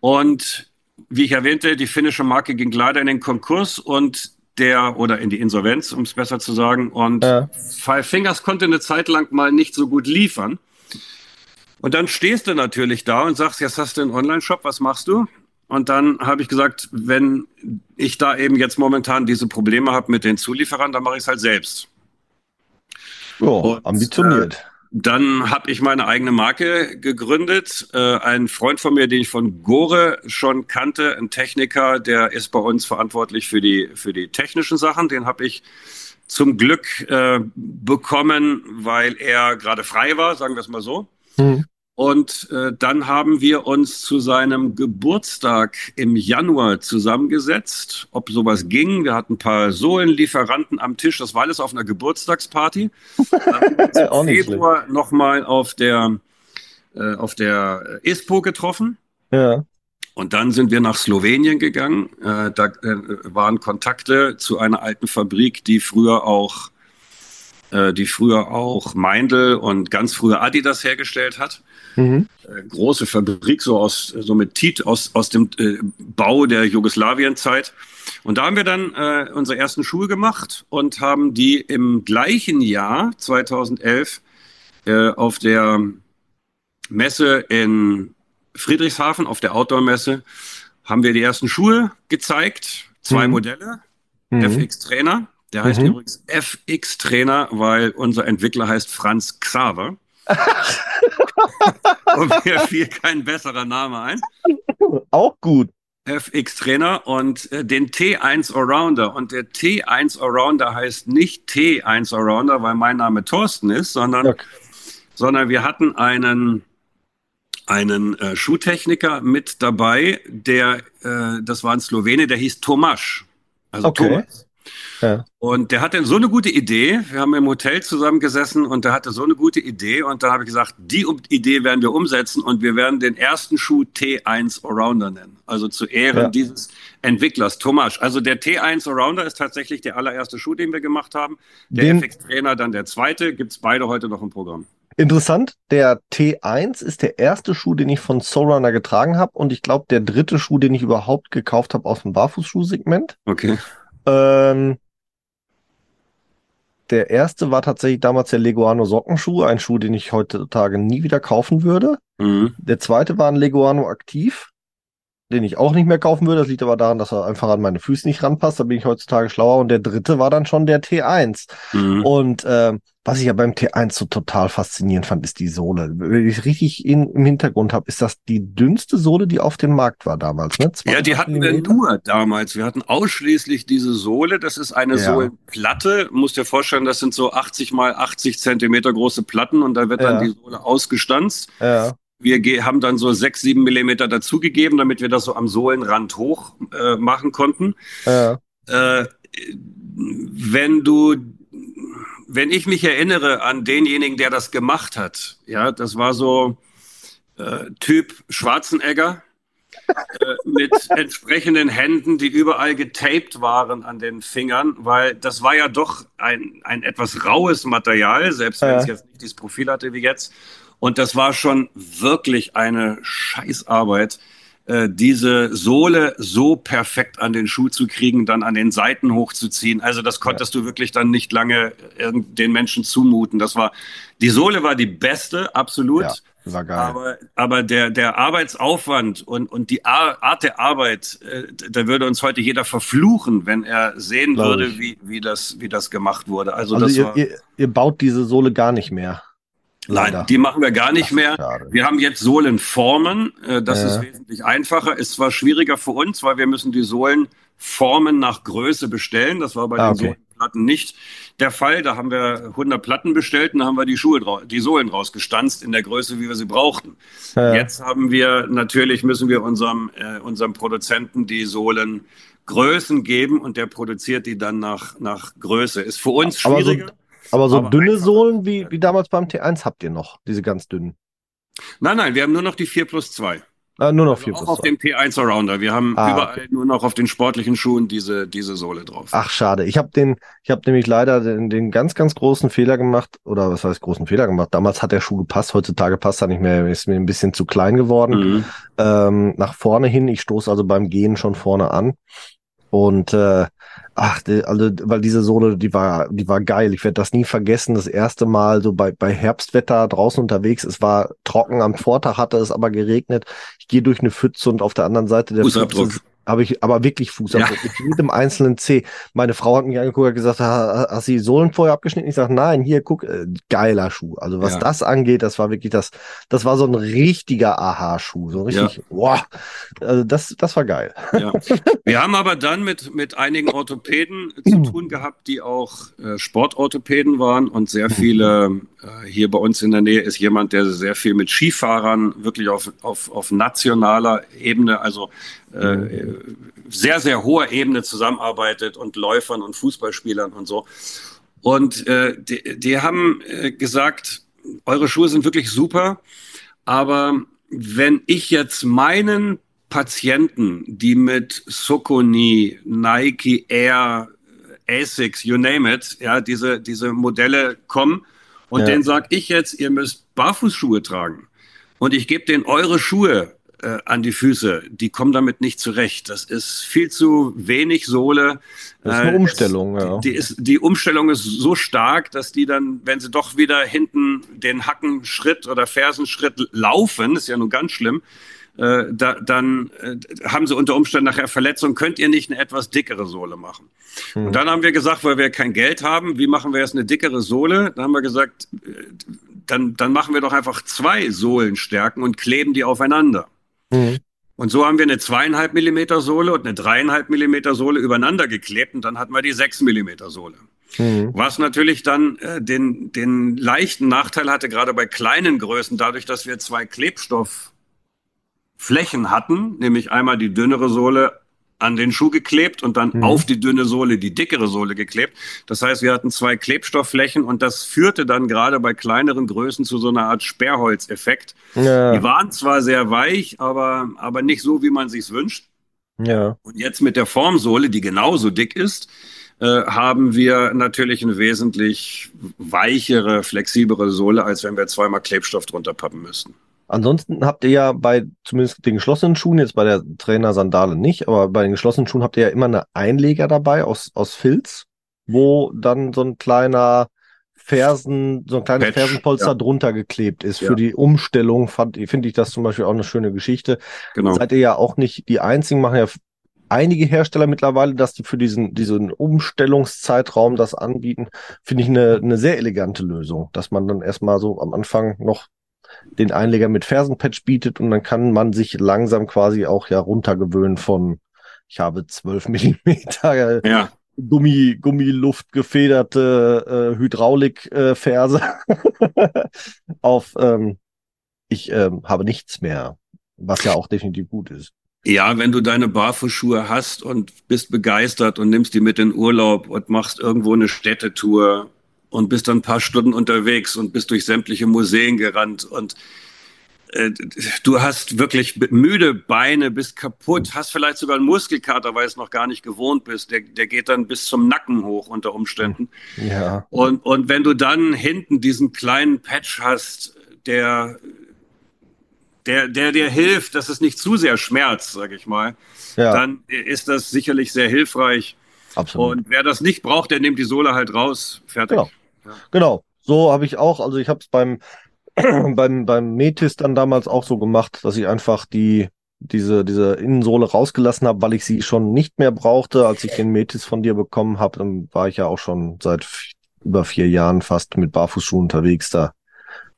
Und wie ich erwähnte, die finnische Marke ging leider in den Konkurs und der, oder in die Insolvenz, um es besser zu sagen. Und ja. Five Fingers konnte eine Zeit lang mal nicht so gut liefern. Und dann stehst du natürlich da und sagst, jetzt hast du einen Online-Shop, was machst du? Und dann habe ich gesagt, wenn ich da eben jetzt momentan diese Probleme habe mit den Zulieferern, dann mache ich es halt selbst. Oh, ambitioniert. Äh, dann habe ich meine eigene Marke gegründet. Äh, ein Freund von mir, den ich von Gore schon kannte, ein Techniker, der ist bei uns verantwortlich für die, für die technischen Sachen. Den habe ich zum Glück äh, bekommen, weil er gerade frei war, sagen wir es mal so. Mhm. Und äh, dann haben wir uns zu seinem Geburtstag im Januar zusammengesetzt, ob sowas ging. Wir hatten ein paar Sohlenlieferanten am Tisch. Das war alles auf einer Geburtstagsparty. (laughs) Im Februar nochmal auf der, äh, auf der ISPO getroffen. Ja. Und dann sind wir nach Slowenien gegangen. Äh, da äh, waren Kontakte zu einer alten Fabrik, die früher auch äh, die früher auch Meindl und ganz früher Adidas hergestellt hat. Mhm. Äh, große Fabrik, so aus, so mit Tit aus, aus dem äh, Bau der Jugoslawienzeit. Und da haben wir dann äh, unsere ersten Schuhe gemacht und haben die im gleichen Jahr, 2011, äh, auf der Messe in Friedrichshafen, auf der Outdoor-Messe, haben wir die ersten Schuhe gezeigt. Zwei mhm. Modelle, mhm. FX Trainer der heißt mhm. übrigens FX Trainer, weil unser Entwickler heißt Franz Xaver. (laughs) und mir fiel kein besserer Name ein. Auch gut. FX Trainer und äh, den T1 Allrounder. Und der T1 Allrounder heißt nicht T1 Allrounder, weil mein Name Thorsten ist, sondern, okay. sondern wir hatten einen, einen äh, Schuhtechniker mit dabei, der, äh, das war ein Slowene, der hieß Tomasz. Also okay. Thomas. Ja. Und der hatte so eine gute Idee. Wir haben im Hotel zusammengesessen und der hatte so eine gute Idee. Und dann habe ich gesagt, die Idee werden wir umsetzen und wir werden den ersten Schuh T1 Allrounder nennen. Also zu Ehren ja. dieses Entwicklers, Thomas. Also der T1 Allrounder ist tatsächlich der allererste Schuh, den wir gemacht haben. Der FX Trainer dann der zweite. Gibt es beide heute noch im Programm. Interessant, der T1 ist der erste Schuh, den ich von Soulrunner getragen habe und ich glaube der dritte Schuh, den ich überhaupt gekauft habe aus dem Barfußschuhsegment. Okay. Ähm, der erste war tatsächlich damals der Leguano Sockenschuh, ein Schuh, den ich heutzutage nie wieder kaufen würde. Mhm. Der zweite war ein Leguano Aktiv, den ich auch nicht mehr kaufen würde. Das liegt aber daran, dass er einfach an meine Füße nicht ranpasst. Da bin ich heutzutage schlauer. Und der dritte war dann schon der T1. Mhm. Und äh, was ich ja beim T1 so total faszinierend fand, ist die Sohle. Wenn ich richtig in, im Hintergrund habe, ist das die dünnste Sohle, die auf dem Markt war damals. Ne? Ja, die hatten wir nur damals. Wir hatten ausschließlich diese Sohle. Das ist eine ja. Sohlenplatte. Du musst dir vorstellen, das sind so 80 mal 80 Zentimeter große Platten und da wird ja. dann die Sohle ausgestanzt. Ja. Wir haben dann so sechs, sieben Millimeter dazugegeben, damit wir das so am Sohlenrand hoch äh, machen konnten. Ja. Äh, wenn du, wenn ich mich erinnere an denjenigen, der das gemacht hat, ja, das war so äh, Typ Schwarzenegger äh, mit (laughs) entsprechenden Händen, die überall getaped waren an den Fingern, weil das war ja doch ein, ein etwas raues Material, selbst wenn es jetzt nicht dieses Profil hatte wie jetzt. Und das war schon wirklich eine Scheißarbeit, äh, diese Sohle so perfekt an den Schuh zu kriegen, dann an den Seiten hochzuziehen. Also das konntest ja. du wirklich dann nicht lange den Menschen zumuten. Das war, die Sohle war die beste, absolut. Ja. War geil. Aber, aber der, der Arbeitsaufwand und, und die Art der Arbeit, äh, da würde uns heute jeder verfluchen, wenn er sehen Glaube würde, wie, wie, das, wie das gemacht wurde. Also, also das ihr, ihr, ihr baut diese Sohle gar nicht mehr. Leider. Nein, die machen wir gar nicht mehr. Schade. Wir haben jetzt Sohlenformen. Äh, das ja. ist wesentlich einfacher. Ist zwar schwieriger für uns, weil wir müssen die Sohlenformen nach Größe bestellen. Das war bei ah, den okay. Sohlenplatten nicht der Fall. Da haben wir 100 Platten bestellt und da haben wir die Schuhe, die Sohlen rausgestanzt in der Größe, wie wir sie brauchten. Ja. Jetzt haben wir natürlich müssen wir unserem äh, unserem Produzenten die Sohlen Größen geben und der produziert die dann nach nach Größe. Ist für uns schwieriger. Aber so aber dünne Sohlen wie, wie damals beim T1 habt ihr noch, diese ganz dünnen. Nein, nein, wir haben nur noch die 4 plus 2. Ah, nur noch 4 also plus auch 2. auf dem T1 Arounder. Wir haben ah, überall okay. nur noch auf den sportlichen Schuhen diese, diese Sohle drauf. Ach, schade. Ich habe den, ich habe nämlich leider den, den ganz, ganz großen Fehler gemacht, oder was heißt großen Fehler gemacht? Damals hat der Schuh gepasst, heutzutage passt er nicht mehr, ist mir ein bisschen zu klein geworden. Mhm. Ähm, nach vorne hin, ich stoße also beim Gehen schon vorne an. Und äh, ach, also, weil diese Sohle, die war, die war geil. Ich werde das nie vergessen. Das erste Mal so bei, bei Herbstwetter draußen unterwegs. Es war trocken am Vortag, hatte es aber geregnet. Ich gehe durch eine Pfütze und auf der anderen Seite der Pfütze habe ich aber wirklich Fußabdruck ja. mit jedem einzelnen C. Meine Frau hat mich angeguckt und gesagt, hast du die Sohlen vorher abgeschnitten? Ich sage, nein, hier, guck, äh, geiler Schuh. Also was ja. das angeht, das war wirklich das, das war so ein richtiger Aha-Schuh. So richtig, ja. wow. Also das, das war geil. Ja. Wir haben aber dann mit, mit einigen Orthopäden zu tun gehabt, die auch äh, Sportorthopäden waren und sehr viele, äh, hier bei uns in der Nähe ist jemand, der sehr viel mit Skifahrern wirklich auf, auf, auf nationaler Ebene, also äh, sehr, sehr hoher Ebene zusammenarbeitet und Läufern und Fußballspielern und so. Und äh, die, die haben äh, gesagt, eure Schuhe sind wirklich super, aber wenn ich jetzt meinen Patienten, die mit Soconi, Nike Air, Asics, you name it, ja, diese, diese Modelle kommen und ja. denen sage ich jetzt, ihr müsst Barfußschuhe tragen und ich gebe denen eure Schuhe äh, an die Füße. Die kommen damit nicht zurecht. Das ist viel zu wenig Sohle. Das ist eine äh, Umstellung, es, ja. Die, ist, die Umstellung ist so stark, dass die dann, wenn sie doch wieder hinten den Hackenschritt oder Fersenschritt laufen, ist ja nun ganz schlimm, äh, da, dann äh, haben sie unter Umständen nachher Verletzungen, könnt ihr nicht eine etwas dickere Sohle machen. Hm. Und dann haben wir gesagt, weil wir kein Geld haben, wie machen wir jetzt eine dickere Sohle? Dann haben wir gesagt, äh, dann, dann machen wir doch einfach zwei Sohlenstärken und kleben die aufeinander. Mhm. Und so haben wir eine zweieinhalb Millimeter Sohle und eine dreieinhalb Millimeter Sohle übereinander geklebt und dann hatten wir die sechs Millimeter Sohle. Mhm. Was natürlich dann äh, den, den leichten Nachteil hatte, gerade bei kleinen Größen, dadurch, dass wir zwei Klebstoffflächen hatten, nämlich einmal die dünnere Sohle an den Schuh geklebt und dann mhm. auf die dünne Sohle die dickere Sohle geklebt. Das heißt, wir hatten zwei Klebstoffflächen und das führte dann gerade bei kleineren Größen zu so einer Art Sperrholzeffekt. Ja. Die waren zwar sehr weich, aber, aber nicht so, wie man sich's wünscht. Ja. Und jetzt mit der Formsohle, die genauso dick ist, äh, haben wir natürlich eine wesentlich weichere, flexiblere Sohle, als wenn wir zweimal Klebstoff drunter pappen müssten. Ansonsten habt ihr ja bei zumindest den geschlossenen Schuhen, jetzt bei der Trainer-Sandale nicht, aber bei den geschlossenen Schuhen habt ihr ja immer eine Einleger dabei aus, aus Filz, wo dann so ein kleiner Fersen, so ein kleines Patch, Fersenpolster ja. drunter geklebt ist. Ja. Für die Umstellung fand, finde ich das zum Beispiel auch eine schöne Geschichte. Genau. Seid ihr ja auch nicht die einzigen, machen ja einige Hersteller mittlerweile, dass die für diesen, diesen Umstellungszeitraum das anbieten, finde ich eine, eine sehr elegante Lösung, dass man dann erstmal so am Anfang noch den Einleger mit Fersenpatch bietet und dann kann man sich langsam quasi auch ja runtergewöhnen von, ich habe 12 (laughs) Millimeter äh, ja. Gummi, Gummiluft gefederte äh, Hydraulikferse äh, (laughs) auf ähm, ich ähm, habe nichts mehr, was ja auch definitiv gut ist. Ja, wenn du deine Barfußschuhe hast und bist begeistert und nimmst die mit in Urlaub und machst irgendwo eine Städtetour und bist dann ein paar Stunden unterwegs und bist durch sämtliche Museen gerannt und äh, du hast wirklich müde Beine, bist kaputt, hast vielleicht sogar einen Muskelkater, weil es noch gar nicht gewohnt bist. Der, der geht dann bis zum Nacken hoch unter Umständen. Ja. Und, und wenn du dann hinten diesen kleinen Patch hast, der der, der dir hilft, dass es nicht zu sehr schmerzt, sag ich mal, ja. dann ist das sicherlich sehr hilfreich. Absolut. Und wer das nicht braucht, der nimmt die Sohle halt raus. Fertig. Genau. Ja. genau. So habe ich auch, also ich habe es (clears throat) beim, beim, beim Metis dann damals auch so gemacht, dass ich einfach die, diese, diese Innensohle rausgelassen habe, weil ich sie schon nicht mehr brauchte. Als ich den Metis von dir bekommen habe, dann war ich ja auch schon seit über vier Jahren fast mit Barfußschuhen unterwegs. Da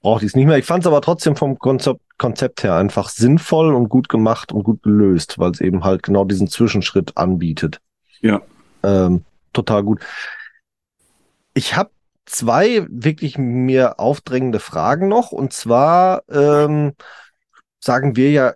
brauchte ich es nicht mehr. Ich fand es aber trotzdem vom Konzept, Konzept her einfach sinnvoll und gut gemacht und gut gelöst, weil es eben halt genau diesen Zwischenschritt anbietet. Ja. Ähm, total gut. Ich habe zwei wirklich mir aufdrängende Fragen noch. Und zwar ähm, sagen wir ja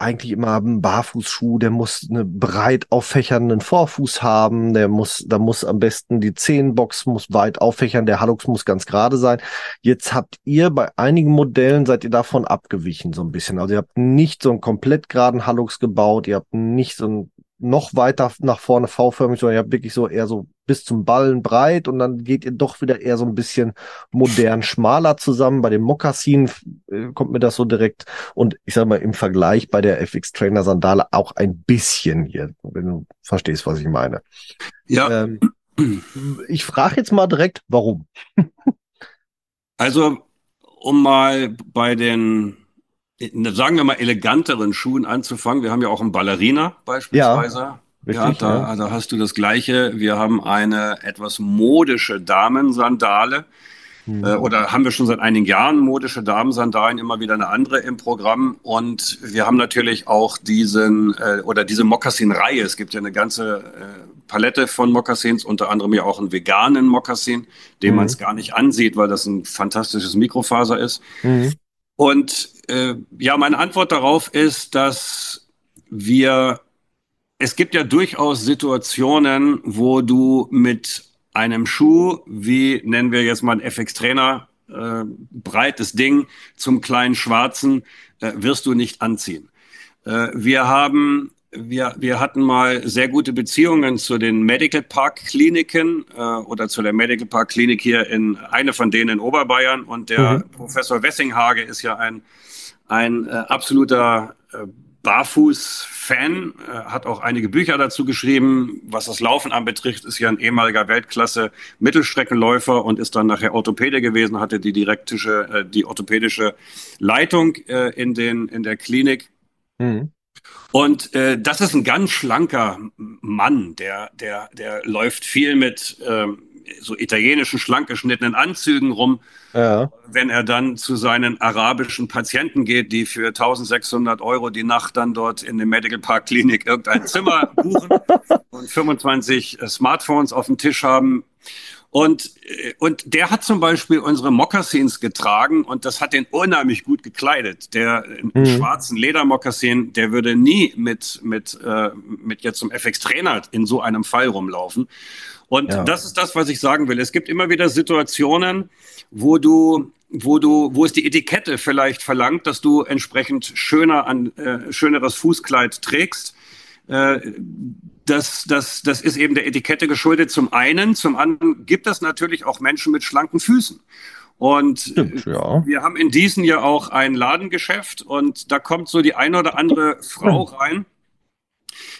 eigentlich immer ein Barfußschuh, der muss eine breit auffächernden Vorfuß haben, der muss, da muss am besten die Zehenbox muss weit auffächern, der Hallux muss ganz gerade sein. Jetzt habt ihr bei einigen Modellen seid ihr davon abgewichen so ein bisschen. Also ihr habt nicht so einen komplett geraden Hallux gebaut, ihr habt nicht so ein noch weiter nach vorne V-förmig, sondern ihr habt wirklich so eher so bis zum Ballen breit und dann geht ihr doch wieder eher so ein bisschen modern schmaler zusammen. Bei dem Mokassin äh, kommt mir das so direkt und ich sag mal im Vergleich bei der FX Trainer Sandale auch ein bisschen hier, wenn du verstehst, was ich meine. Ja. Ähm, ich frage jetzt mal direkt, warum? also, um mal bei den sagen wir mal, eleganteren Schuhen anzufangen. Wir haben ja auch einen Ballerina beispielsweise. Ja, richtig, ja, da, ja. da hast du das Gleiche. Wir haben eine etwas modische Damensandale. Mhm. Äh, oder haben wir schon seit einigen Jahren modische Damensandalen, immer wieder eine andere im Programm. Und wir haben natürlich auch diesen, äh, oder diese Mokassin-Reihe. Es gibt ja eine ganze äh, Palette von Mokassins, unter anderem ja auch einen veganen Mokassin, den mhm. man es gar nicht ansieht, weil das ein fantastisches Mikrofaser ist. Mhm. Und äh, ja, meine Antwort darauf ist, dass wir, es gibt ja durchaus Situationen, wo du mit einem Schuh, wie nennen wir jetzt mal ein FX Trainer, äh, breites Ding zum kleinen Schwarzen, äh, wirst du nicht anziehen. Äh, wir haben wir, wir hatten mal sehr gute Beziehungen zu den Medical Park Kliniken äh, oder zu der Medical Park Klinik hier in eine von denen in Oberbayern. Und der mhm. Professor Wessinghage ist ja ein, ein äh, absoluter äh, Barfuß-Fan, äh, hat auch einige Bücher dazu geschrieben. Was das Laufen anbetrifft, ist ja ein ehemaliger Weltklasse-Mittelstreckenläufer und ist dann nachher Orthopäde gewesen, hatte die direktische, äh, die orthopädische Leitung äh, in, den, in der Klinik. Mhm. Und äh, das ist ein ganz schlanker Mann, der, der, der läuft viel mit ähm, so italienischen, schlank geschnittenen Anzügen rum. Ja. Wenn er dann zu seinen arabischen Patienten geht, die für 1600 Euro die Nacht dann dort in der Medical Park Klinik irgendein Zimmer (laughs) buchen und 25 äh, Smartphones auf dem Tisch haben und, äh, und der hat zum Beispiel unsere Mokassins getragen und das hat den unheimlich gut gekleidet. Der mhm. schwarzen Ledermokassin, der würde nie mit, mit, äh, mit jetzt zum FX-Trainer in so einem Fall rumlaufen. Und ja. das ist das, was ich sagen will. Es gibt immer wieder Situationen, wo du wo du, wo es die Etikette vielleicht verlangt, dass du entsprechend schöner an äh, schöneres Fußkleid trägst. Äh, das, das, das ist eben der Etikette geschuldet zum einen. Zum anderen gibt es natürlich auch Menschen mit schlanken Füßen. Und Stimmt, ja. wir haben in diesem Jahr auch ein Ladengeschäft und da kommt so die eine oder andere Frau rein.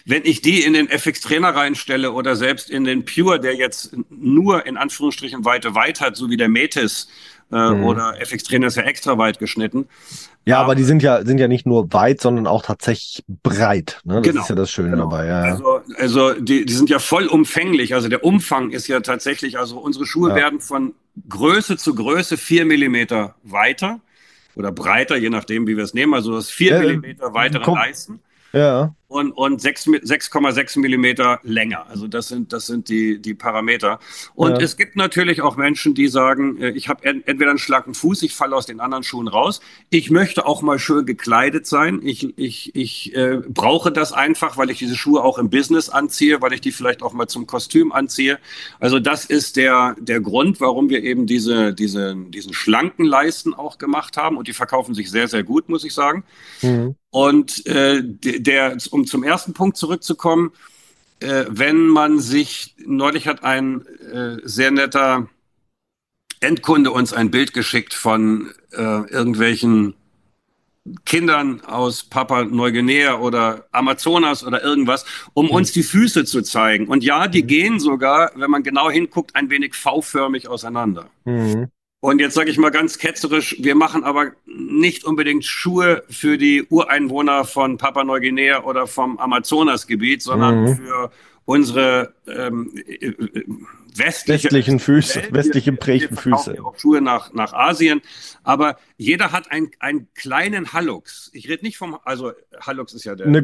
Wenn ich die in den FX Trainer reinstelle oder selbst in den Pure, der jetzt nur in Anführungsstrichen weite Weit hat, so wie der Metis äh, mhm. oder FX Trainer ist ja extra weit geschnitten, ja, aber die sind ja, sind ja nicht nur weit, sondern auch tatsächlich breit. Ne? Das genau, ist ja das Schöne genau. dabei. Ja. Also, also die, die sind ja vollumfänglich. Also der Umfang ist ja tatsächlich, also unsere Schuhe ja. werden von Größe zu Größe vier Millimeter weiter oder breiter, je nachdem, wie wir es nehmen. Also das vier ja, Millimeter weitere Leisten. Ja. Und, und 6,6 Millimeter länger. Also das sind, das sind die, die Parameter. Und ja. es gibt natürlich auch Menschen, die sagen, äh, ich habe entweder einen schlanken Fuß, ich falle aus den anderen Schuhen raus. Ich möchte auch mal schön gekleidet sein. Ich, ich, ich äh, brauche das einfach, weil ich diese Schuhe auch im Business anziehe, weil ich die vielleicht auch mal zum Kostüm anziehe. Also das ist der, der Grund, warum wir eben diese, diese, diesen schlanken Leisten auch gemacht haben. Und die verkaufen sich sehr, sehr gut, muss ich sagen. Mhm. Und äh, der, um zum ersten Punkt zurückzukommen, äh, wenn man sich, neulich hat ein äh, sehr netter Endkunde uns ein Bild geschickt von äh, irgendwelchen Kindern aus Papua Neuguinea oder Amazonas oder irgendwas, um mhm. uns die Füße zu zeigen. Und ja, die mhm. gehen sogar, wenn man genau hinguckt, ein wenig V-förmig auseinander. Mhm. Und jetzt sage ich mal ganz ketzerisch, wir machen aber nicht unbedingt Schuhe für die Ureinwohner von Papua Neuguinea oder vom Amazonasgebiet, sondern mhm. für unsere ähm, äh, westliche, westlichen Füße, Welt, westliche prägten Füße. Auch Schuhe nach, nach Asien. Aber jeder hat ein, einen kleinen Hallux. Ich rede nicht vom, also Hallux ist ja der. Eine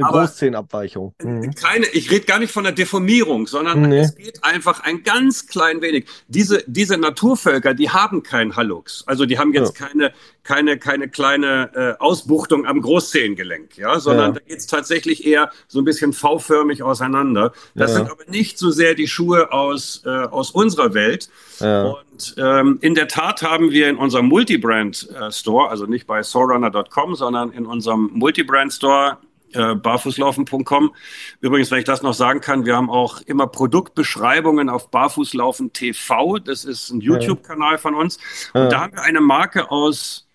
Großzehenabweichung. Mhm. Keine, ich rede gar nicht von der Deformierung, sondern nee. es geht einfach ein ganz klein wenig. Diese, diese Naturvölker, die haben keinen Hallux. Also die haben jetzt ja. keine, keine, keine kleine äh, Ausbuchtung am Großzehengelenk, ja, sondern ja. da geht es tatsächlich eher so ein bisschen V-förmig auseinander. Das ja. sind aber nicht so sehr die Schuhe aus, äh, aus unserer Welt. Und ähm, in der Tat haben wir in unserem Multibrand-Store, äh, also nicht bei soulrunner.com, sondern in unserem Multibrand-Store äh, barfußlaufen.com. Übrigens, wenn ich das noch sagen kann, wir haben auch immer Produktbeschreibungen auf Barfußlaufen TV. Das ist ein YouTube-Kanal von uns. Und ja. da haben wir eine Marke aus,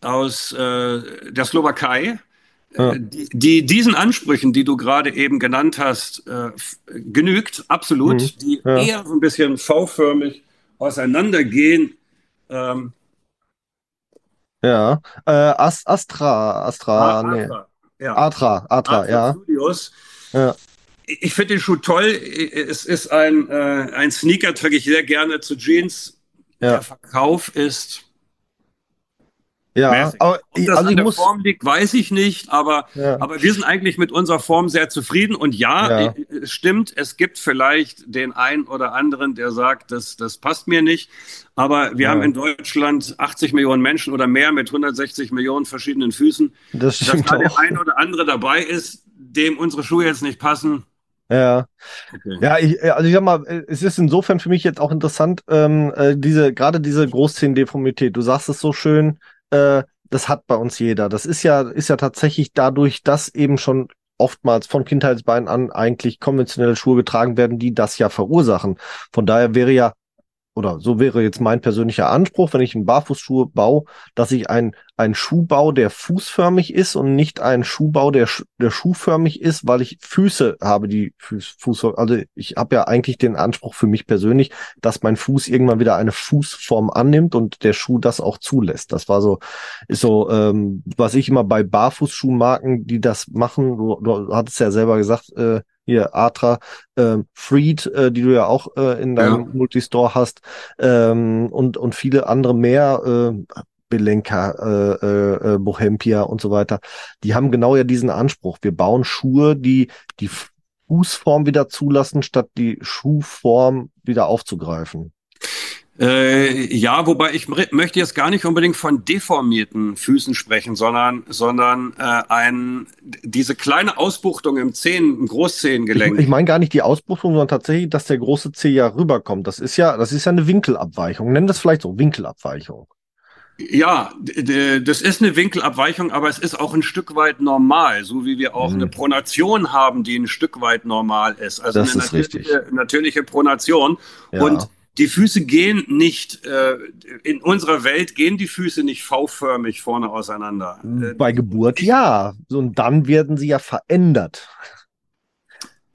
aus äh, der Slowakei. Äh, ja. Die, die, diesen Ansprüchen, die du gerade eben genannt hast, äh, genügt, absolut, mhm. die ja. eher so ein bisschen V-förmig auseinandergehen. Ähm, ja, äh, Ast Astra, Astra, ah, nee. Astra. Ja. Atra, Atra, Atra ja. Studios. ja. Ich finde den Schuh toll. Es ist ein, äh, ein Sneaker, trage ich sehr gerne zu Jeans. Ja. Der Verkauf ist ja, aber, Ob das also an der muss, Form liegt, weiß ich nicht, aber, ja. aber wir sind eigentlich mit unserer Form sehr zufrieden. Und ja, ja, es stimmt, es gibt vielleicht den einen oder anderen, der sagt, das, das passt mir nicht. Aber wir ja. haben in Deutschland 80 Millionen Menschen oder mehr mit 160 Millionen verschiedenen Füßen. Das stimmt Dass da der ein oder andere dabei ist, dem unsere Schuhe jetzt nicht passen, ja. Okay. Ja, ich, also ich sag mal, es ist insofern für mich jetzt auch interessant, ähm, äh, diese, gerade diese Großzehendeformität. Du sagst es so schön, äh, das hat bei uns jeder. Das ist ja, ist ja tatsächlich dadurch, dass eben schon oftmals von Kindheitsbeinen an eigentlich konventionelle Schuhe getragen werden, die das ja verursachen. Von daher wäre ja oder so wäre jetzt mein persönlicher Anspruch, wenn ich einen Barfußschuh baue, dass ich ein ein Schuhbau, der fußförmig ist und nicht ein Schuhbau, der, der schuhförmig ist, weil ich Füße habe, die Fuß, Fuß also ich habe ja eigentlich den Anspruch für mich persönlich, dass mein Fuß irgendwann wieder eine Fußform annimmt und der Schuh das auch zulässt. Das war so, ist so, ähm, was ich immer bei Barfußschuhmarken, die das machen, du, du hattest ja selber gesagt, äh, hier Atra, äh, Freed, äh, die du ja auch äh, in deinem ja. Multistore hast ähm, und und viele andere mehr. Äh, Belenka, äh, äh, äh, Bohempia und so weiter, die haben genau ja diesen Anspruch. Wir bauen Schuhe, die die Fußform wieder zulassen, statt die Schuhform wieder aufzugreifen. Äh, ja, wobei ich möchte jetzt gar nicht unbedingt von deformierten Füßen sprechen, sondern, sondern äh, ein, diese kleine Ausbuchtung im Zehen, im Großzehengelenk. Ich, ich meine gar nicht die Ausbuchtung, sondern tatsächlich, dass der große Zeh ja rüberkommt. Das ist ja, das ist ja eine Winkelabweichung. Nennen das vielleicht so Winkelabweichung. Ja, das ist eine Winkelabweichung, aber es ist auch ein Stück weit normal, so wie wir auch mhm. eine Pronation haben, die ein Stück weit normal ist. Also das eine ist natürliche, natürliche Pronation. Ja. Und die Füße gehen nicht, äh, in unserer Welt gehen die Füße nicht V-förmig vorne auseinander. Äh, Bei Geburt ja. Und dann werden sie ja verändert.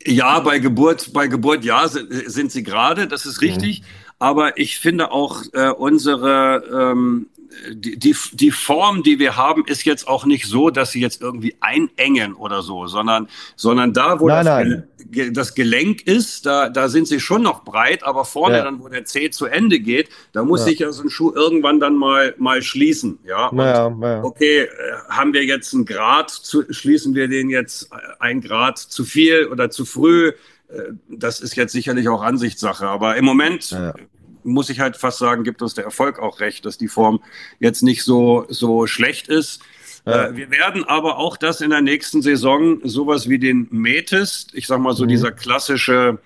Ja, bei Geburt, bei Geburt ja, sind, sind sie gerade, das ist richtig. Mhm. Aber ich finde auch äh, unsere ähm, die, die, die Form, die wir haben, ist jetzt auch nicht so, dass sie jetzt irgendwie einengen oder so, sondern, sondern da, wo nein, das, nein. das Gelenk ist, da, da sind sie schon noch breit, aber vorne ja. dann, wo der C zu Ende geht, da muss ja. sich ja so ein Schuh irgendwann dann mal, mal schließen. Ja, naja, naja. okay, äh, haben wir jetzt einen Grad, zu, schließen wir den jetzt ein Grad zu viel oder zu früh? Äh, das ist jetzt sicherlich auch Ansichtssache, aber im Moment ja muss ich halt fast sagen, gibt uns der Erfolg auch recht, dass die Form jetzt nicht so, so schlecht ist. Ja. Äh, wir werden aber auch das in der nächsten Saison sowas wie den Metis, ich sag mal so mhm. dieser klassische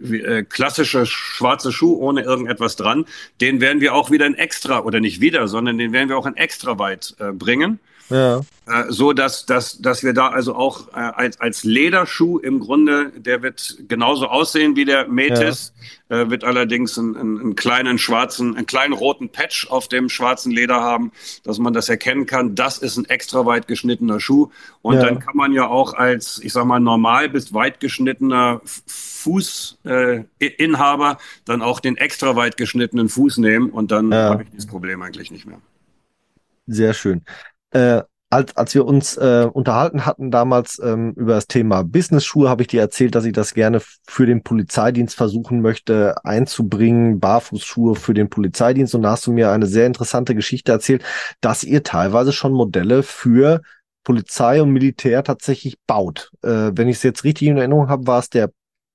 äh, klassische schwarze Schuh ohne irgendetwas dran, den werden wir auch wieder in extra oder nicht wieder, sondern den werden wir auch in extra weit äh, bringen. Ja. Äh, so dass, dass, dass wir da also auch äh, als, als Lederschuh im Grunde, der wird genauso aussehen wie der Metis, ja. äh, wird allerdings einen, einen, kleinen schwarzen, einen kleinen roten Patch auf dem schwarzen Leder haben, dass man das erkennen kann. Das ist ein extra weit geschnittener Schuh. Und ja. dann kann man ja auch als, ich sag mal, normal bis weit geschnittener Fußinhaber dann auch den extra weit geschnittenen Fuß nehmen und dann ja. habe ich dieses Problem eigentlich nicht mehr. Sehr schön. Äh, als, als wir uns äh, unterhalten hatten damals ähm, über das Thema Business-Schuhe, habe ich dir erzählt, dass ich das gerne für den Polizeidienst versuchen möchte einzubringen, Barfußschuhe für den Polizeidienst. Und da hast du mir eine sehr interessante Geschichte erzählt, dass ihr teilweise schon Modelle für Polizei und Militär tatsächlich baut. Äh, wenn ich es jetzt richtig in Erinnerung habe, war es der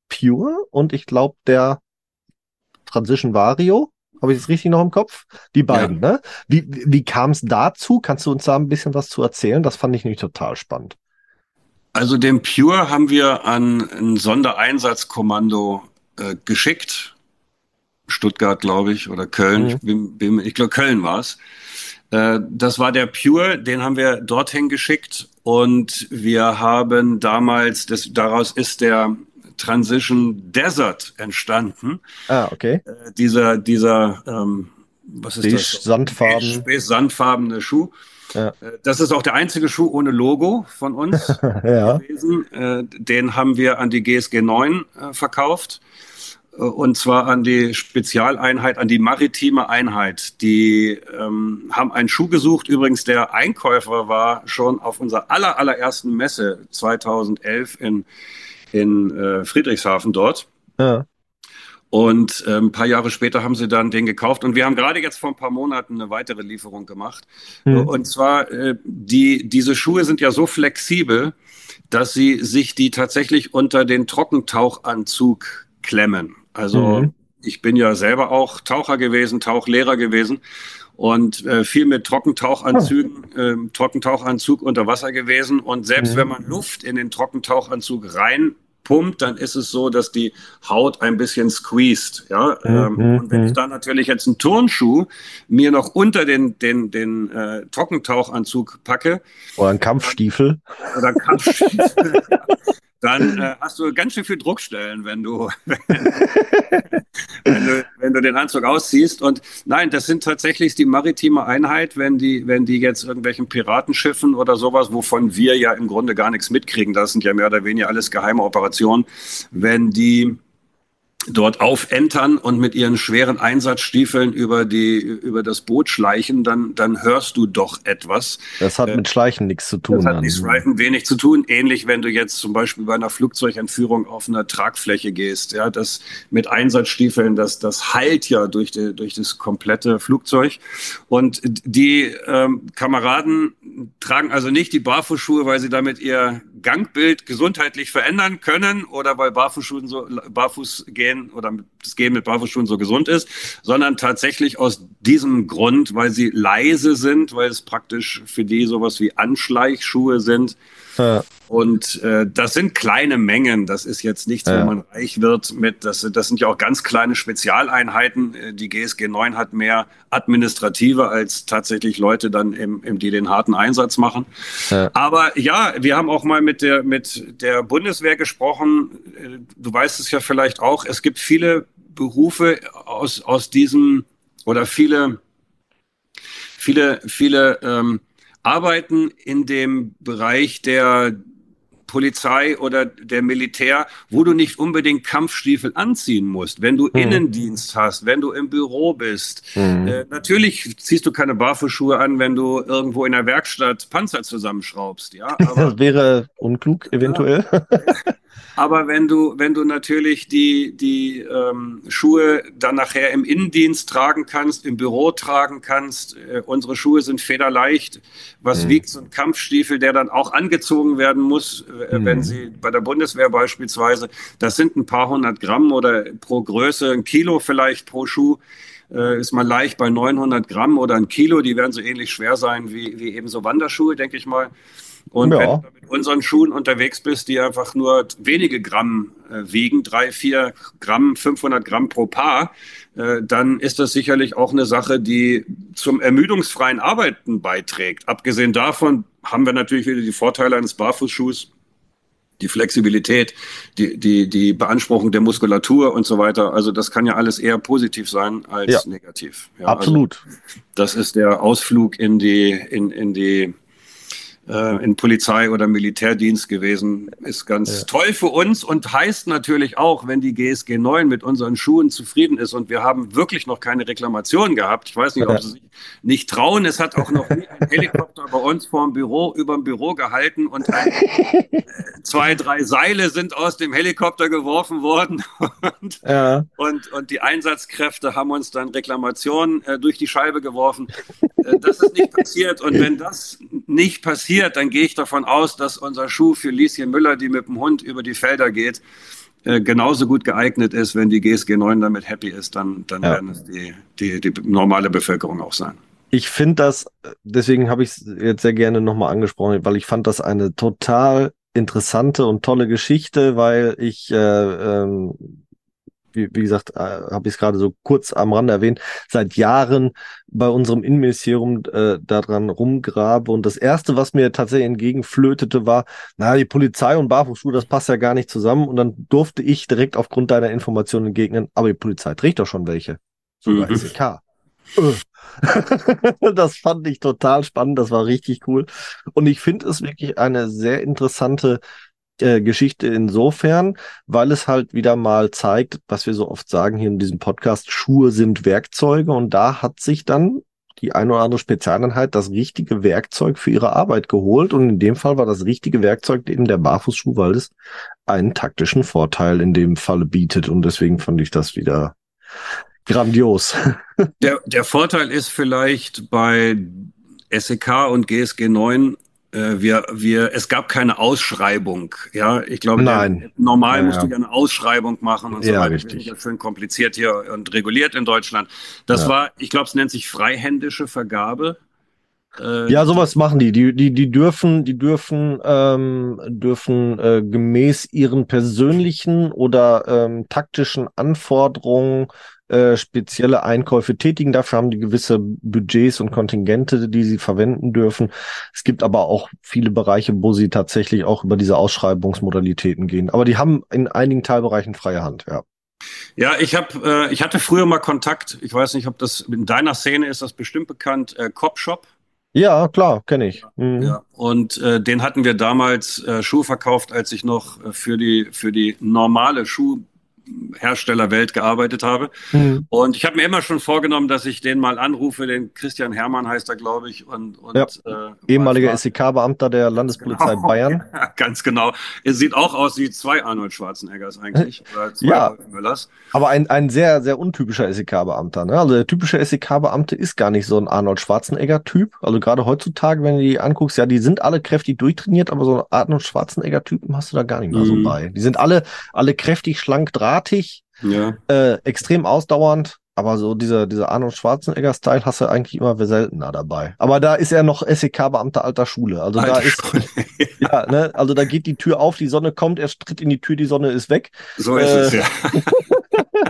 Pure und ich glaube der Transition Vario. Habe ich das richtig noch im Kopf? Die beiden, ja. ne? Wie, wie kam es dazu? Kannst du uns da ein bisschen was zu erzählen? Das fand ich nämlich total spannend. Also den Pure haben wir an ein Sondereinsatzkommando äh, geschickt. Stuttgart, glaube ich, oder Köln. Mhm. Ich, ich glaube, Köln war es. Äh, das war der Pure, den haben wir dorthin geschickt und wir haben damals, das, daraus ist der Transition Desert entstanden. Ah, okay. Äh, dieser, dieser, ähm, was ist das? Sandfarben. Sandfarbene Schuh. Ja. Äh, das ist auch der einzige Schuh ohne Logo von uns (laughs) ja. gewesen. Äh, den haben wir an die GSG 9 äh, verkauft. Und zwar an die Spezialeinheit, an die maritime Einheit. Die ähm, haben einen Schuh gesucht. Übrigens, der Einkäufer war schon auf unserer aller, allerersten Messe 2011 in in äh, Friedrichshafen dort. Ja. Und äh, ein paar Jahre später haben sie dann den gekauft. Und wir haben gerade jetzt vor ein paar Monaten eine weitere Lieferung gemacht. Mhm. Und zwar, äh, die, diese Schuhe sind ja so flexibel, dass sie sich die tatsächlich unter den Trockentauchanzug klemmen. Also mhm. ich bin ja selber auch Taucher gewesen, Tauchlehrer gewesen und äh, viel mit Trockentauchanzügen, äh, Trockentauchanzug unter Wasser gewesen. Und selbst mhm. wenn man Luft in den Trockentauchanzug rein pumpt, dann ist es so, dass die Haut ein bisschen squeezed. Ja? Mhm. Ähm, und wenn ich mhm. dann natürlich jetzt einen Turnschuh mir noch unter den, den, den äh, Trockentauchanzug packe. Oder einen Kampfstiefel. Oder einen Kampfstiefel. (laughs) (laughs) dann äh, hast du ganz schön viel Druckstellen, wenn du, (laughs) wenn, du, wenn du den Anzug ausziehst. Und nein, das sind tatsächlich die maritime Einheit, wenn die, wenn die jetzt irgendwelchen Piratenschiffen oder sowas, wovon wir ja im Grunde gar nichts mitkriegen, das sind ja mehr oder weniger alles geheime Operationen, wenn die dort aufentern und mit ihren schweren Einsatzstiefeln über die über das Boot schleichen, dann dann hörst du doch etwas. Das hat äh, mit Schleichen nichts zu tun. Das hat mit Schleichen wenig zu tun. Ähnlich, wenn du jetzt zum Beispiel bei einer Flugzeugentführung auf einer Tragfläche gehst, ja, das mit Einsatzstiefeln, das das heilt ja durch die, durch das komplette Flugzeug. Und die ähm, Kameraden tragen also nicht die Barfußschuhe, weil sie damit ihr Gangbild gesundheitlich verändern können oder weil Barfußschuhen so barfuß gehen oder das Gehen mit Barfußschuhen so gesund ist, sondern tatsächlich aus diesem Grund, weil sie leise sind, weil es praktisch für die sowas wie Anschleichschuhe sind. Ja. Und äh, das sind kleine Mengen. Das ist jetzt nichts, ja. wo man reich wird mit. Das, das sind ja auch ganz kleine Spezialeinheiten. Äh, die GSG 9 hat mehr administrative als tatsächlich Leute dann, im, im, die den harten Einsatz machen. Ja. Aber ja, wir haben auch mal mit der, mit der Bundeswehr gesprochen. Äh, du weißt es ja vielleicht auch. Es gibt viele Berufe aus, aus diesem oder viele, viele, viele ähm, Arbeiten in dem Bereich der Polizei oder der Militär, wo du nicht unbedingt Kampfstiefel anziehen musst. Wenn du hm. Innendienst hast, wenn du im Büro bist. Hm. Äh, natürlich ziehst du keine Barfußschuhe an, wenn du irgendwo in der Werkstatt Panzer zusammenschraubst. Ja, (laughs) aber, das wäre unklug eventuell. Ja. (laughs) Aber wenn du, wenn du natürlich die, die ähm, Schuhe dann nachher im Innendienst tragen kannst, im Büro tragen kannst, äh, unsere Schuhe sind federleicht. Was mhm. wiegt so ein Kampfstiefel, der dann auch angezogen werden muss, äh, mhm. wenn sie bei der Bundeswehr beispielsweise, das sind ein paar hundert Gramm oder pro Größe ein Kilo vielleicht pro Schuh äh, ist man leicht bei 900 Gramm oder ein Kilo. Die werden so ähnlich schwer sein wie, wie eben so Wanderschuhe, denke ich mal. Und ja. wenn du mit unseren Schuhen unterwegs bist, die einfach nur wenige Gramm äh, wiegen, drei, vier Gramm, 500 Gramm pro Paar, äh, dann ist das sicherlich auch eine Sache, die zum ermüdungsfreien Arbeiten beiträgt. Abgesehen davon haben wir natürlich wieder die Vorteile eines Barfußschuhs die Flexibilität, die, die, die Beanspruchung der Muskulatur und so weiter. Also das kann ja alles eher positiv sein als ja, negativ. Ja, also absolut. Also das ist der Ausflug in die, in, in die äh, in Polizei oder Militärdienst gewesen. Ist ganz ja. toll für uns und heißt natürlich auch, wenn die GSG 9 mit unseren Schuhen zufrieden ist und wir haben wirklich noch keine Reklamation gehabt. Ich weiß nicht, ob sie sich nicht trauen. Es hat auch noch nie ein (laughs) Helikopter bei uns vor dem Büro, über dem Büro gehalten und ein, (laughs) äh, zwei, drei Seile sind aus dem Helikopter geworfen worden (laughs) und, ja. und, und die Einsatzkräfte haben uns dann Reklamationen äh, durch die Scheibe geworfen. Äh, das ist nicht passiert und wenn das nicht passiert, passiert, dann gehe ich davon aus, dass unser Schuh für Lieschen Müller, die mit dem Hund über die Felder geht, äh, genauso gut geeignet ist. Wenn die GSG 9 damit happy ist, dann, dann ja. werden es die, die, die normale Bevölkerung auch sein. Ich finde das, deswegen habe ich es jetzt sehr gerne nochmal angesprochen, weil ich fand das eine total interessante und tolle Geschichte, weil ich äh, ähm, wie, wie gesagt, äh, habe ich es gerade so kurz am Rande erwähnt, seit Jahren bei unserem Innenministerium äh, daran rumgrabe. Und das Erste, was mir tatsächlich entgegenflötete, war, na, die Polizei und Barfußschuhe, das passt ja gar nicht zusammen. Und dann durfte ich direkt aufgrund deiner Informationen entgegnen, aber die Polizei trägt doch schon welche. Sogar mhm. SEK. Äh. (laughs) das fand ich total spannend, das war richtig cool. Und ich finde es wirklich eine sehr interessante äh, Geschichte insofern, weil es halt wieder mal zeigt, was wir so oft sagen hier in diesem Podcast, Schuhe sind Werkzeuge und da hat sich dann die eine oder andere Spezialeinheit das richtige Werkzeug für ihre Arbeit geholt und in dem Fall war das richtige Werkzeug eben der Barfußschuh, weil es einen taktischen Vorteil in dem Falle bietet und deswegen fand ich das wieder grandios. (laughs) Der, der Vorteil ist vielleicht bei SEK und GSG 9 äh, wir, wir, es gab keine Ausschreibung. Ja, ich glaube, Nein. Normal ja, musst du ja eine Ausschreibung machen und so ja, weiter. Richtig. Das ist schön kompliziert hier und reguliert in Deutschland. Das ja. war, ich glaube, es nennt sich freihändische Vergabe. Äh, ja, sowas machen die. Die, die, die dürfen, die dürfen, ähm, dürfen äh, gemäß ihren persönlichen oder ähm, taktischen Anforderungen äh, spezielle Einkäufe tätigen. Dafür haben die gewisse Budgets und Kontingente, die sie verwenden dürfen. Es gibt aber auch viele Bereiche, wo sie tatsächlich auch über diese Ausschreibungsmodalitäten gehen. Aber die haben in einigen Teilbereichen freie Hand, ja. Ja, ich habe, äh, ich hatte früher mal Kontakt. Ich weiß nicht, ob das in deiner Szene ist, das bestimmt bekannt. Äh, Cop-Shop. Ja, klar, kenne ich. Mhm. Ja, und äh, den hatten wir damals äh, Schuhe verkauft, als ich noch äh, für die für die normale Schuh Herstellerwelt gearbeitet habe. Mhm. Und ich habe mir immer schon vorgenommen, dass ich den mal anrufe, den Christian Hermann heißt er, glaube ich. Und, und ja. äh, ehemaliger SEK-Beamter der Landespolizei genau. Bayern. (laughs) Ja, ganz genau. Es sieht auch aus wie zwei Arnold Schwarzeneggers eigentlich. (laughs) Oder zwei ja, Müllers. Aber ein, ein sehr, sehr untypischer SEK-Beamter. Ne? Also der typische SEK-Beamte ist gar nicht so ein Arnold Schwarzenegger-Typ. Also gerade heutzutage, wenn du die anguckst, ja, die sind alle kräftig durchtrainiert, aber so einen Arnold Schwarzenegger-Typen hast du da gar nicht mehr mhm. so bei. Die sind alle, alle kräftig, schlank, dran drahtig, ja. äh, extrem ausdauernd. Aber so dieser, dieser Arnold Schwarzenegger-Style hast du eigentlich immer seltener dabei. Aber da ist er noch SEK-Beamter alter Schule. Also Alte da ist, (laughs) ja, ne, also da geht die Tür auf, die Sonne kommt, er tritt in die Tür, die Sonne ist weg. So ist äh, es, ja. (laughs)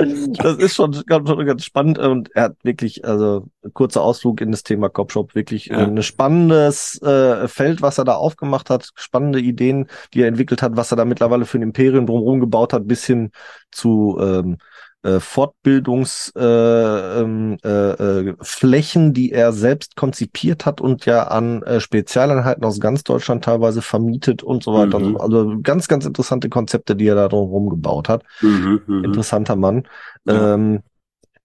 (laughs) das ist schon ganz, ganz spannend und er hat wirklich, also kurzer Ausflug in das Thema Copshop, wirklich ja. ein spannendes äh, Feld, was er da aufgemacht hat, spannende Ideen, die er entwickelt hat, was er da mittlerweile für ein Imperium drumherum gebaut hat, bis hin zu ähm, äh, Fortbildungsflächen, äh, äh, äh, die er selbst konzipiert hat und ja an Spezialeinheiten aus ganz Deutschland teilweise vermietet und so weiter. Mhm. Also ganz, ganz interessante Konzepte, die er da drumherum gebaut hat. Mhm, mhm, Interessanter Mann. Ja, ähm,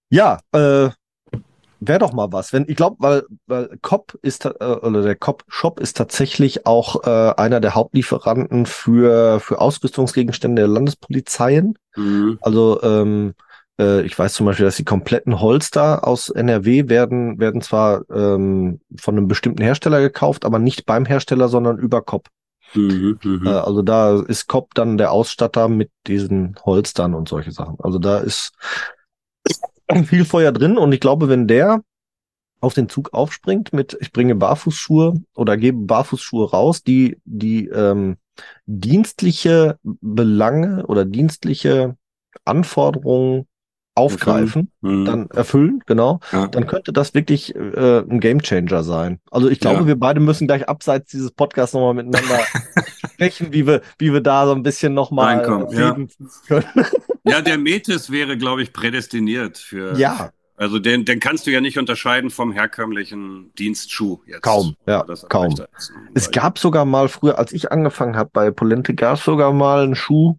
ja äh, wäre doch mal was. Wenn ich glaube, weil, weil COP ist äh, oder der COP Shop ist tatsächlich auch äh, einer der Hauptlieferanten für für Ausrüstungsgegenstände der Landespolizeien. Mhm. Also ähm, äh, ich weiß zum Beispiel, dass die kompletten Holster aus NRW werden, werden zwar ähm, von einem bestimmten Hersteller gekauft, aber nicht beim Hersteller, sondern über COP. Mhm, mhm, äh, also da ist COP dann der Ausstatter mit diesen Holstern und solche Sachen. Also da ist viel Feuer drin und ich glaube, wenn der auf den Zug aufspringt mit, ich bringe Barfußschuhe oder gebe Barfußschuhe raus, die die ähm, dienstliche Belange oder dienstliche Anforderungen aufgreifen, mhm. dann erfüllen, genau, ja. dann könnte das wirklich äh, ein Gamechanger sein. Also ich glaube, ja. wir beide müssen gleich abseits dieses Podcasts nochmal miteinander (laughs) sprechen, wie wir, wie wir da so ein bisschen nochmal reden ja. können. (laughs) ja, der Metis wäre, glaube ich, prädestiniert für. Ja. Also den, den kannst du ja nicht unterscheiden vom herkömmlichen Dienstschuh jetzt. Kaum, ja, kaum. Es gab sogar mal früher, als ich angefangen habe bei Polente, gab es sogar mal einen Schuh,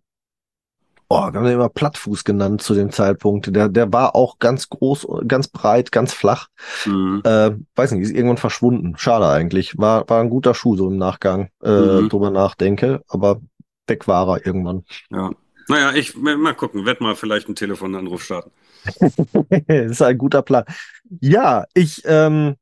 oh, wir haben den immer Plattfuß genannt zu dem Zeitpunkt. Der, der war auch ganz groß, ganz breit, ganz flach. Mhm. Äh, weiß nicht, ist irgendwann verschwunden. Schade eigentlich. War, war ein guter Schuh so im Nachgang, äh, mhm. drüber nachdenke, aber weg war er irgendwann. Ja. Naja, ich mal gucken, werd mal vielleicht einen Telefonanruf starten. (laughs) das ist ein guter Plan. Ja, ich ähm,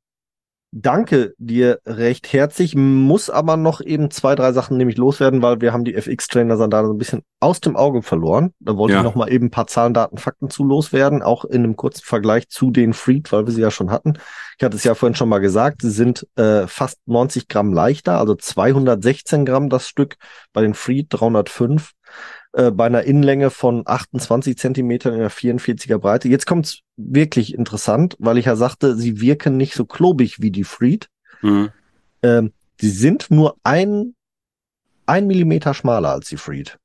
danke dir recht herzlich, muss aber noch eben zwei, drei Sachen nämlich loswerden, weil wir haben die FX-Trainer-Sandale so ein bisschen aus dem Auge verloren. Da wollte ja. ich noch mal eben ein paar Zahlen, Daten, Fakten zu loswerden, auch in einem kurzen Vergleich zu den Freed, weil wir sie ja schon hatten. Ich hatte es ja vorhin schon mal gesagt, sie sind äh, fast 90 Gramm leichter, also 216 Gramm das Stück, bei den Freed 305 äh, bei einer Innenlänge von 28 Zentimetern in der 44er Breite. Jetzt kommt's wirklich interessant, weil ich ja sagte, sie wirken nicht so klobig wie die Freed. Mhm. Ähm, sie sind nur ein, ein Millimeter schmaler als die Freed.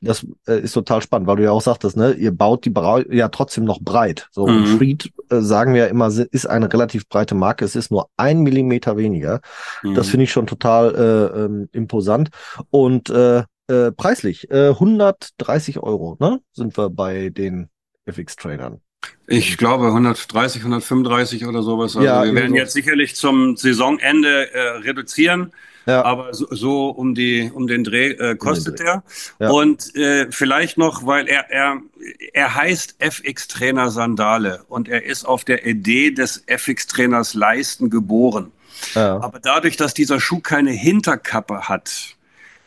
Das äh, ist total spannend, weil du ja auch sagtest, ne, ihr baut die Bra ja trotzdem noch breit. So, mhm. und Freed äh, sagen wir ja immer, ist eine relativ breite Marke. Es ist nur ein Millimeter weniger. Mhm. Das finde ich schon total äh, ähm, imposant. Und äh, äh, preislich, äh, 130 Euro, ne? Sind wir bei den FX-Trainern. Ich glaube 130, 135 oder sowas. Also ja, wir werden so. jetzt sicherlich zum Saisonende äh, reduzieren. Ja. Aber so, so um die um den Dreh äh, kostet er. Ja. Und äh, vielleicht noch, weil er er er heißt FX Trainer Sandale und er ist auf der Idee des FX Trainers Leisten geboren. Ja. Aber dadurch, dass dieser Schuh keine Hinterkappe hat,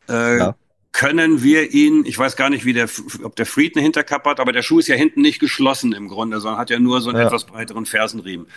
äh, ja können wir ihn, ich weiß gar nicht, wie der, ob der Fried eine Hinterkappe hat, aber der Schuh ist ja hinten nicht geschlossen im Grunde, sondern hat ja nur so einen ja. etwas breiteren Fersenriemen.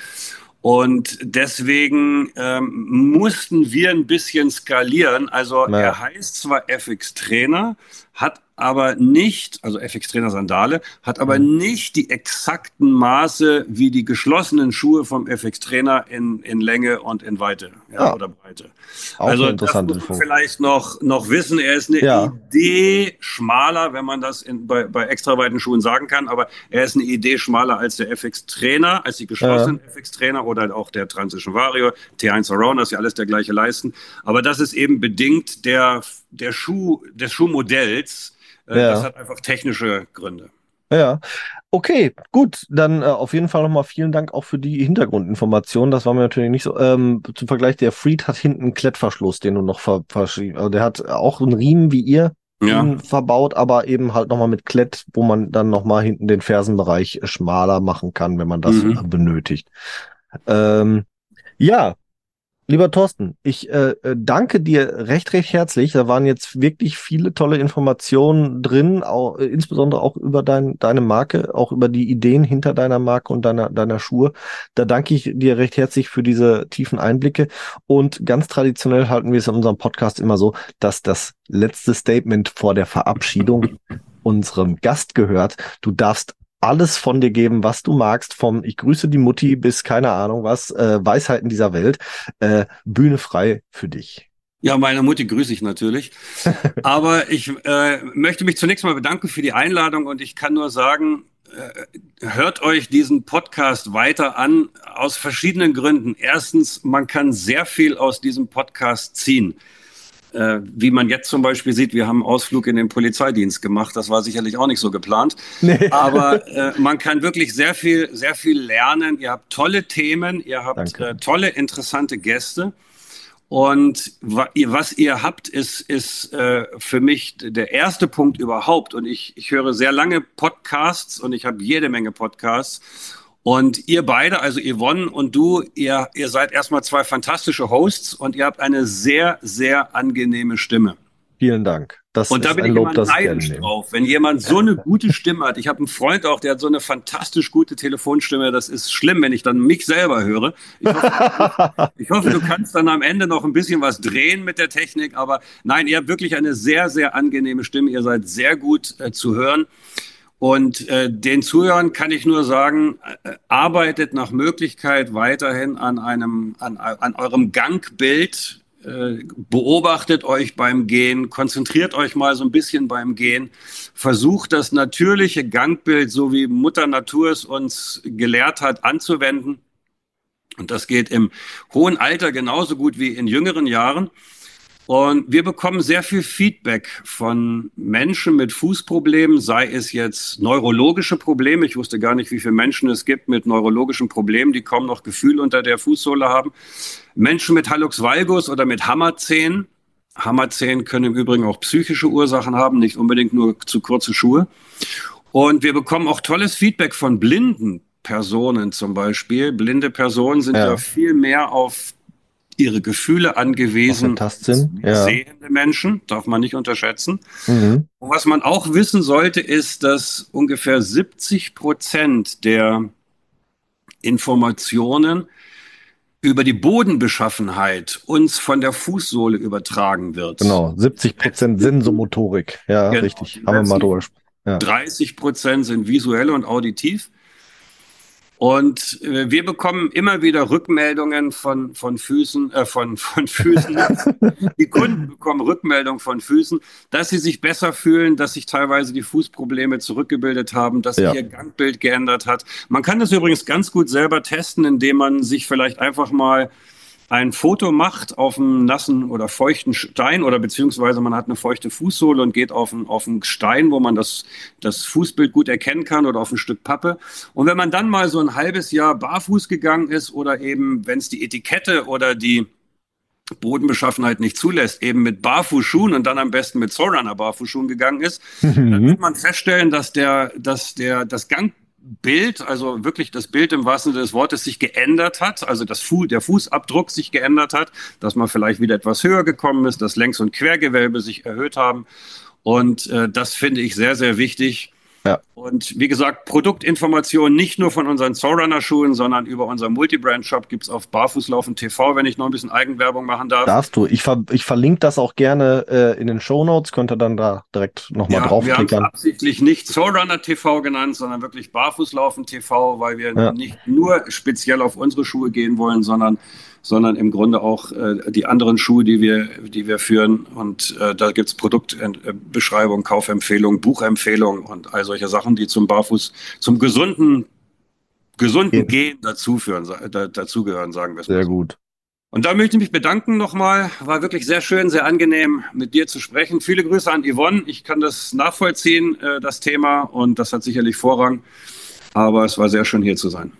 Und deswegen ähm, mussten wir ein bisschen skalieren. Also ja. er heißt zwar FX Trainer, hat aber nicht, also FX Trainer Sandale, hat aber mhm. nicht die exakten Maße wie die geschlossenen Schuhe vom FX Trainer in, in Länge und in Weite ja, ja. oder Breite. Auch also das muss man vielleicht noch, noch wissen. Er ist eine ja. Idee schmaler, wenn man das in, bei, bei extra weiten Schuhen sagen kann, aber er ist eine Idee schmaler als der FX Trainer, als die geschlossenen FX Trainer oder halt auch der Transition Vario, T1 Around, das ist ja alles der gleiche Leisten. Aber das ist eben bedingt der, der Schuh, des Schuhmodells, äh, ja. Das hat einfach technische Gründe. Ja, okay, gut. Dann äh, auf jeden Fall nochmal vielen Dank auch für die Hintergrundinformation. Das war mir natürlich nicht so. Ähm, zum Vergleich, der Freed hat hinten einen Klettverschluss, den du noch ver verschieben. Also der hat auch einen Riemen wie ihr ja. verbaut, aber eben halt nochmal mit Klett, wo man dann nochmal hinten den Fersenbereich schmaler machen kann, wenn man das mhm. benötigt. Ähm, ja, Lieber Thorsten, ich äh, äh, danke dir recht, recht herzlich. Da waren jetzt wirklich viele tolle Informationen drin, auch, äh, insbesondere auch über dein, deine Marke, auch über die Ideen hinter deiner Marke und deiner, deiner Schuhe. Da danke ich dir recht herzlich für diese tiefen Einblicke. Und ganz traditionell halten wir es in unserem Podcast immer so, dass das letzte Statement vor der Verabschiedung (laughs) unserem Gast gehört. Du darfst alles von dir geben, was du magst, vom Ich grüße die Mutti bis keine Ahnung was, äh, Weisheiten dieser Welt. Äh, Bühne frei für dich. Ja, meine Mutti grüße ich natürlich. (laughs) Aber ich äh, möchte mich zunächst mal bedanken für die Einladung und ich kann nur sagen, äh, hört euch diesen Podcast weiter an aus verschiedenen Gründen. Erstens, man kann sehr viel aus diesem Podcast ziehen. Äh, wie man jetzt zum Beispiel sieht, wir haben einen Ausflug in den Polizeidienst gemacht. Das war sicherlich auch nicht so geplant. Nee. Aber (laughs) äh, man kann wirklich sehr viel, sehr viel lernen. Ihr habt tolle Themen, ihr habt äh, tolle, interessante Gäste. Und was ihr habt, ist, ist äh, für mich der erste Punkt überhaupt. Und ich, ich höre sehr lange Podcasts und ich habe jede Menge Podcasts. Und ihr beide, also Yvonne und du, ihr, ihr seid erstmal zwei fantastische Hosts und ihr habt eine sehr, sehr angenehme Stimme. Vielen Dank. Das und da bin ich immer neidisch drauf, wenn jemand so eine gute Stimme hat. Ich habe einen Freund auch, der hat so eine fantastisch gute Telefonstimme. Das ist schlimm, wenn ich dann mich selber höre. Ich hoffe, (laughs) ich hoffe, du kannst dann am Ende noch ein bisschen was drehen mit der Technik. Aber nein, ihr habt wirklich eine sehr, sehr angenehme Stimme. Ihr seid sehr gut äh, zu hören. Und äh, den Zuhörern kann ich nur sagen, äh, arbeitet nach Möglichkeit weiterhin an einem, an, an eurem Gangbild, äh, beobachtet euch beim Gehen, konzentriert euch mal so ein bisschen beim Gehen, versucht das natürliche Gangbild, so wie Mutter Natur es uns gelehrt hat, anzuwenden. Und das geht im hohen Alter genauso gut wie in jüngeren Jahren. Und wir bekommen sehr viel Feedback von Menschen mit Fußproblemen, sei es jetzt neurologische Probleme. Ich wusste gar nicht, wie viele Menschen es gibt mit neurologischen Problemen, die kaum noch Gefühl unter der Fußsohle haben. Menschen mit Hallux valgus oder mit Hammerzehen. Hammerzehen können im Übrigen auch psychische Ursachen haben, nicht unbedingt nur zu kurze Schuhe. Und wir bekommen auch tolles Feedback von blinden Personen zum Beispiel. Blinde Personen sind ja, ja viel mehr auf ihre Gefühle angewiesen. Ja. Sehende Menschen, darf man nicht unterschätzen. Mhm. Und was man auch wissen sollte, ist, dass ungefähr 70 Prozent der Informationen über die Bodenbeschaffenheit uns von der Fußsohle übertragen wird. Genau, 70 Prozent Sensomotorik. Ja, genau. richtig. Haben wir mal drüber gesprochen. Ja. 30 Prozent sind visuell und auditiv. Und äh, wir bekommen immer wieder Rückmeldungen von, von Füßen, äh, von, von Füßen. (laughs) die Kunden bekommen Rückmeldungen von Füßen, dass sie sich besser fühlen, dass sich teilweise die Fußprobleme zurückgebildet haben, dass sich ihr Gangbild geändert hat. Man kann das übrigens ganz gut selber testen, indem man sich vielleicht einfach mal ein Foto macht auf einem nassen oder feuchten Stein oder beziehungsweise man hat eine feuchte Fußsohle und geht auf einen, auf einen Stein, wo man das, das Fußbild gut erkennen kann oder auf ein Stück Pappe. Und wenn man dann mal so ein halbes Jahr barfuß gegangen ist oder eben, wenn es die Etikette oder die Bodenbeschaffenheit nicht zulässt, eben mit Barfußschuhen und dann am besten mit Zorunner Barfußschuhen gegangen ist, (laughs) mhm. dann wird man feststellen, dass der, dass der, das Gang Bild, also wirklich das Bild im wahrsten Sinne des Wortes sich geändert hat, also das Fu der Fußabdruck sich geändert hat, dass man vielleicht wieder etwas höher gekommen ist, dass Längs- und Quergewölbe sich erhöht haben. Und äh, das finde ich sehr, sehr wichtig. Ja. Und wie gesagt, Produktinformationen nicht nur von unseren Soulrunner-Schuhen, sondern über unseren Multibrand-Shop gibt es auf Barfußlaufen TV, wenn ich noch ein bisschen Eigenwerbung machen darf. Darfst du. Ich, ver ich verlinke das auch gerne äh, in den Show Notes, könnt ihr dann da direkt nochmal ja, draufklicken. Wir haben absichtlich nicht Soulrunner TV genannt, sondern wirklich Barfußlaufen TV, weil wir ja. nicht nur speziell auf unsere Schuhe gehen wollen, sondern sondern im Grunde auch äh, die anderen Schuhe, die wir, die wir führen. Und äh, da gibt's Produktbeschreibung, Kaufempfehlung, Buchempfehlung und all solche Sachen, die zum Barfuß, zum gesunden, gesunden ja. Gehen dazuführen, da, dazugehören, sagen wir es Sehr mal gut. Und da möchte ich mich bedanken nochmal. War wirklich sehr schön, sehr angenehm, mit dir zu sprechen. Viele Grüße an Yvonne. Ich kann das nachvollziehen, äh, das Thema, und das hat sicherlich Vorrang. Aber es war sehr schön, hier zu sein.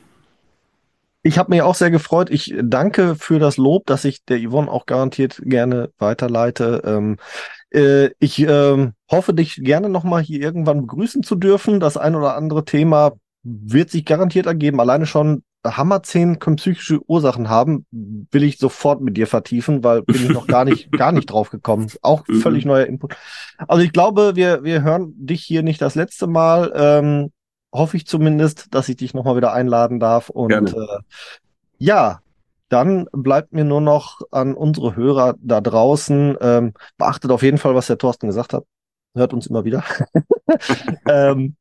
Ich habe mich auch sehr gefreut. Ich danke für das Lob, dass ich der Yvonne auch garantiert gerne weiterleite. Ähm, äh, ich äh, hoffe, dich gerne nochmal hier irgendwann begrüßen zu dürfen. Das ein oder andere Thema wird sich garantiert ergeben. Alleine schon Hammerzähnen können psychische Ursachen haben, will ich sofort mit dir vertiefen, weil bin ich noch gar nicht, gar nicht drauf gekommen. (laughs) Auch mhm. völlig neuer Input. Also ich glaube, wir, wir hören dich hier nicht das letzte Mal. Ähm, hoffe ich zumindest, dass ich dich nochmal wieder einladen darf. Und äh, ja, dann bleibt mir nur noch an unsere Hörer da draußen, ähm, beachtet auf jeden Fall, was der Thorsten gesagt hat. Hört uns immer wieder. (laughs) ähm,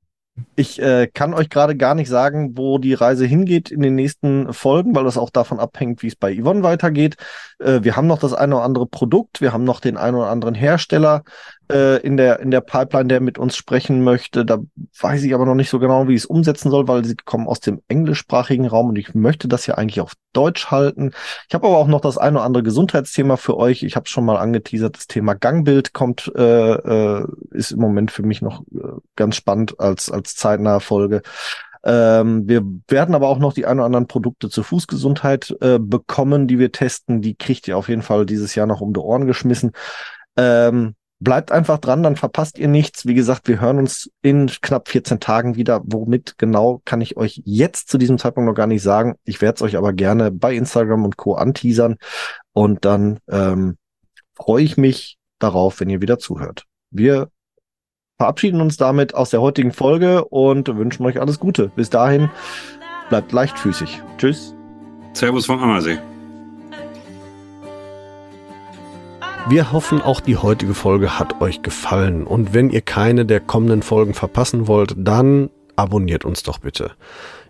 ich äh, kann euch gerade gar nicht sagen, wo die Reise hingeht in den nächsten Folgen, weil das auch davon abhängt, wie es bei Yvonne weitergeht. Äh, wir haben noch das eine oder andere Produkt, wir haben noch den einen oder anderen Hersteller äh, in, der, in der Pipeline, der mit uns sprechen möchte. Da weiß ich aber noch nicht so genau, wie ich es umsetzen soll, weil sie kommen aus dem englischsprachigen Raum und ich möchte das ja eigentlich auf Deutsch halten. Ich habe aber auch noch das eine oder andere Gesundheitsthema für euch. Ich habe schon mal angeteasert, das Thema Gangbild kommt, äh, äh, ist im Moment für mich noch äh, ganz spannend als, als zeitnahe Folge. Ähm, wir werden aber auch noch die ein oder anderen Produkte zur Fußgesundheit äh, bekommen, die wir testen. Die kriegt ihr auf jeden Fall dieses Jahr noch um die Ohren geschmissen. Ähm, bleibt einfach dran, dann verpasst ihr nichts. Wie gesagt, wir hören uns in knapp 14 Tagen wieder. Womit genau kann ich euch jetzt zu diesem Zeitpunkt noch gar nicht sagen. Ich werde es euch aber gerne bei Instagram und Co. anteasern. Und dann ähm, freue ich mich darauf, wenn ihr wieder zuhört. wir verabschieden uns damit aus der heutigen Folge und wünschen euch alles Gute. Bis dahin, bleibt leichtfüßig. Tschüss. Servus vom Ammersee. Wir hoffen, auch die heutige Folge hat euch gefallen. Und wenn ihr keine der kommenden Folgen verpassen wollt, dann abonniert uns doch bitte.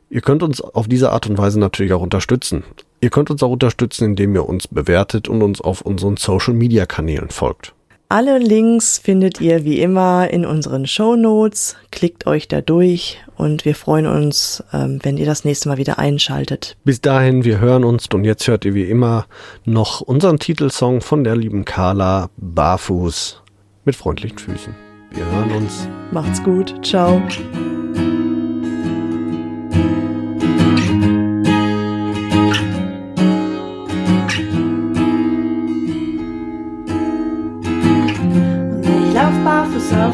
Ihr könnt uns auf diese Art und Weise natürlich auch unterstützen. Ihr könnt uns auch unterstützen, indem ihr uns bewertet und uns auf unseren Social-Media-Kanälen folgt. Alle Links findet ihr wie immer in unseren Show Notes. Klickt euch da durch und wir freuen uns, ähm, wenn ihr das nächste Mal wieder einschaltet. Bis dahin, wir hören uns und jetzt hört ihr wie immer noch unseren Titelsong von der lieben Carla Barfuß mit freundlichen Füßen. Wir hören uns. Macht's gut. Ciao.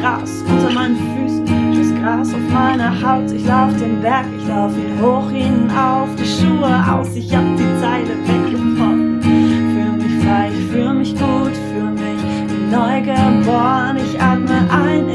Gras unter meinen Füßen, das Gras auf meiner Haut. Ich lauf den Berg, ich lauf ihn hoch hinauf, die Schuhe aus, ich hab die Zeile weggebrochen. Fühl mich frei, ich fühl mich gut, fühl mich neu geboren. Ich atme ein,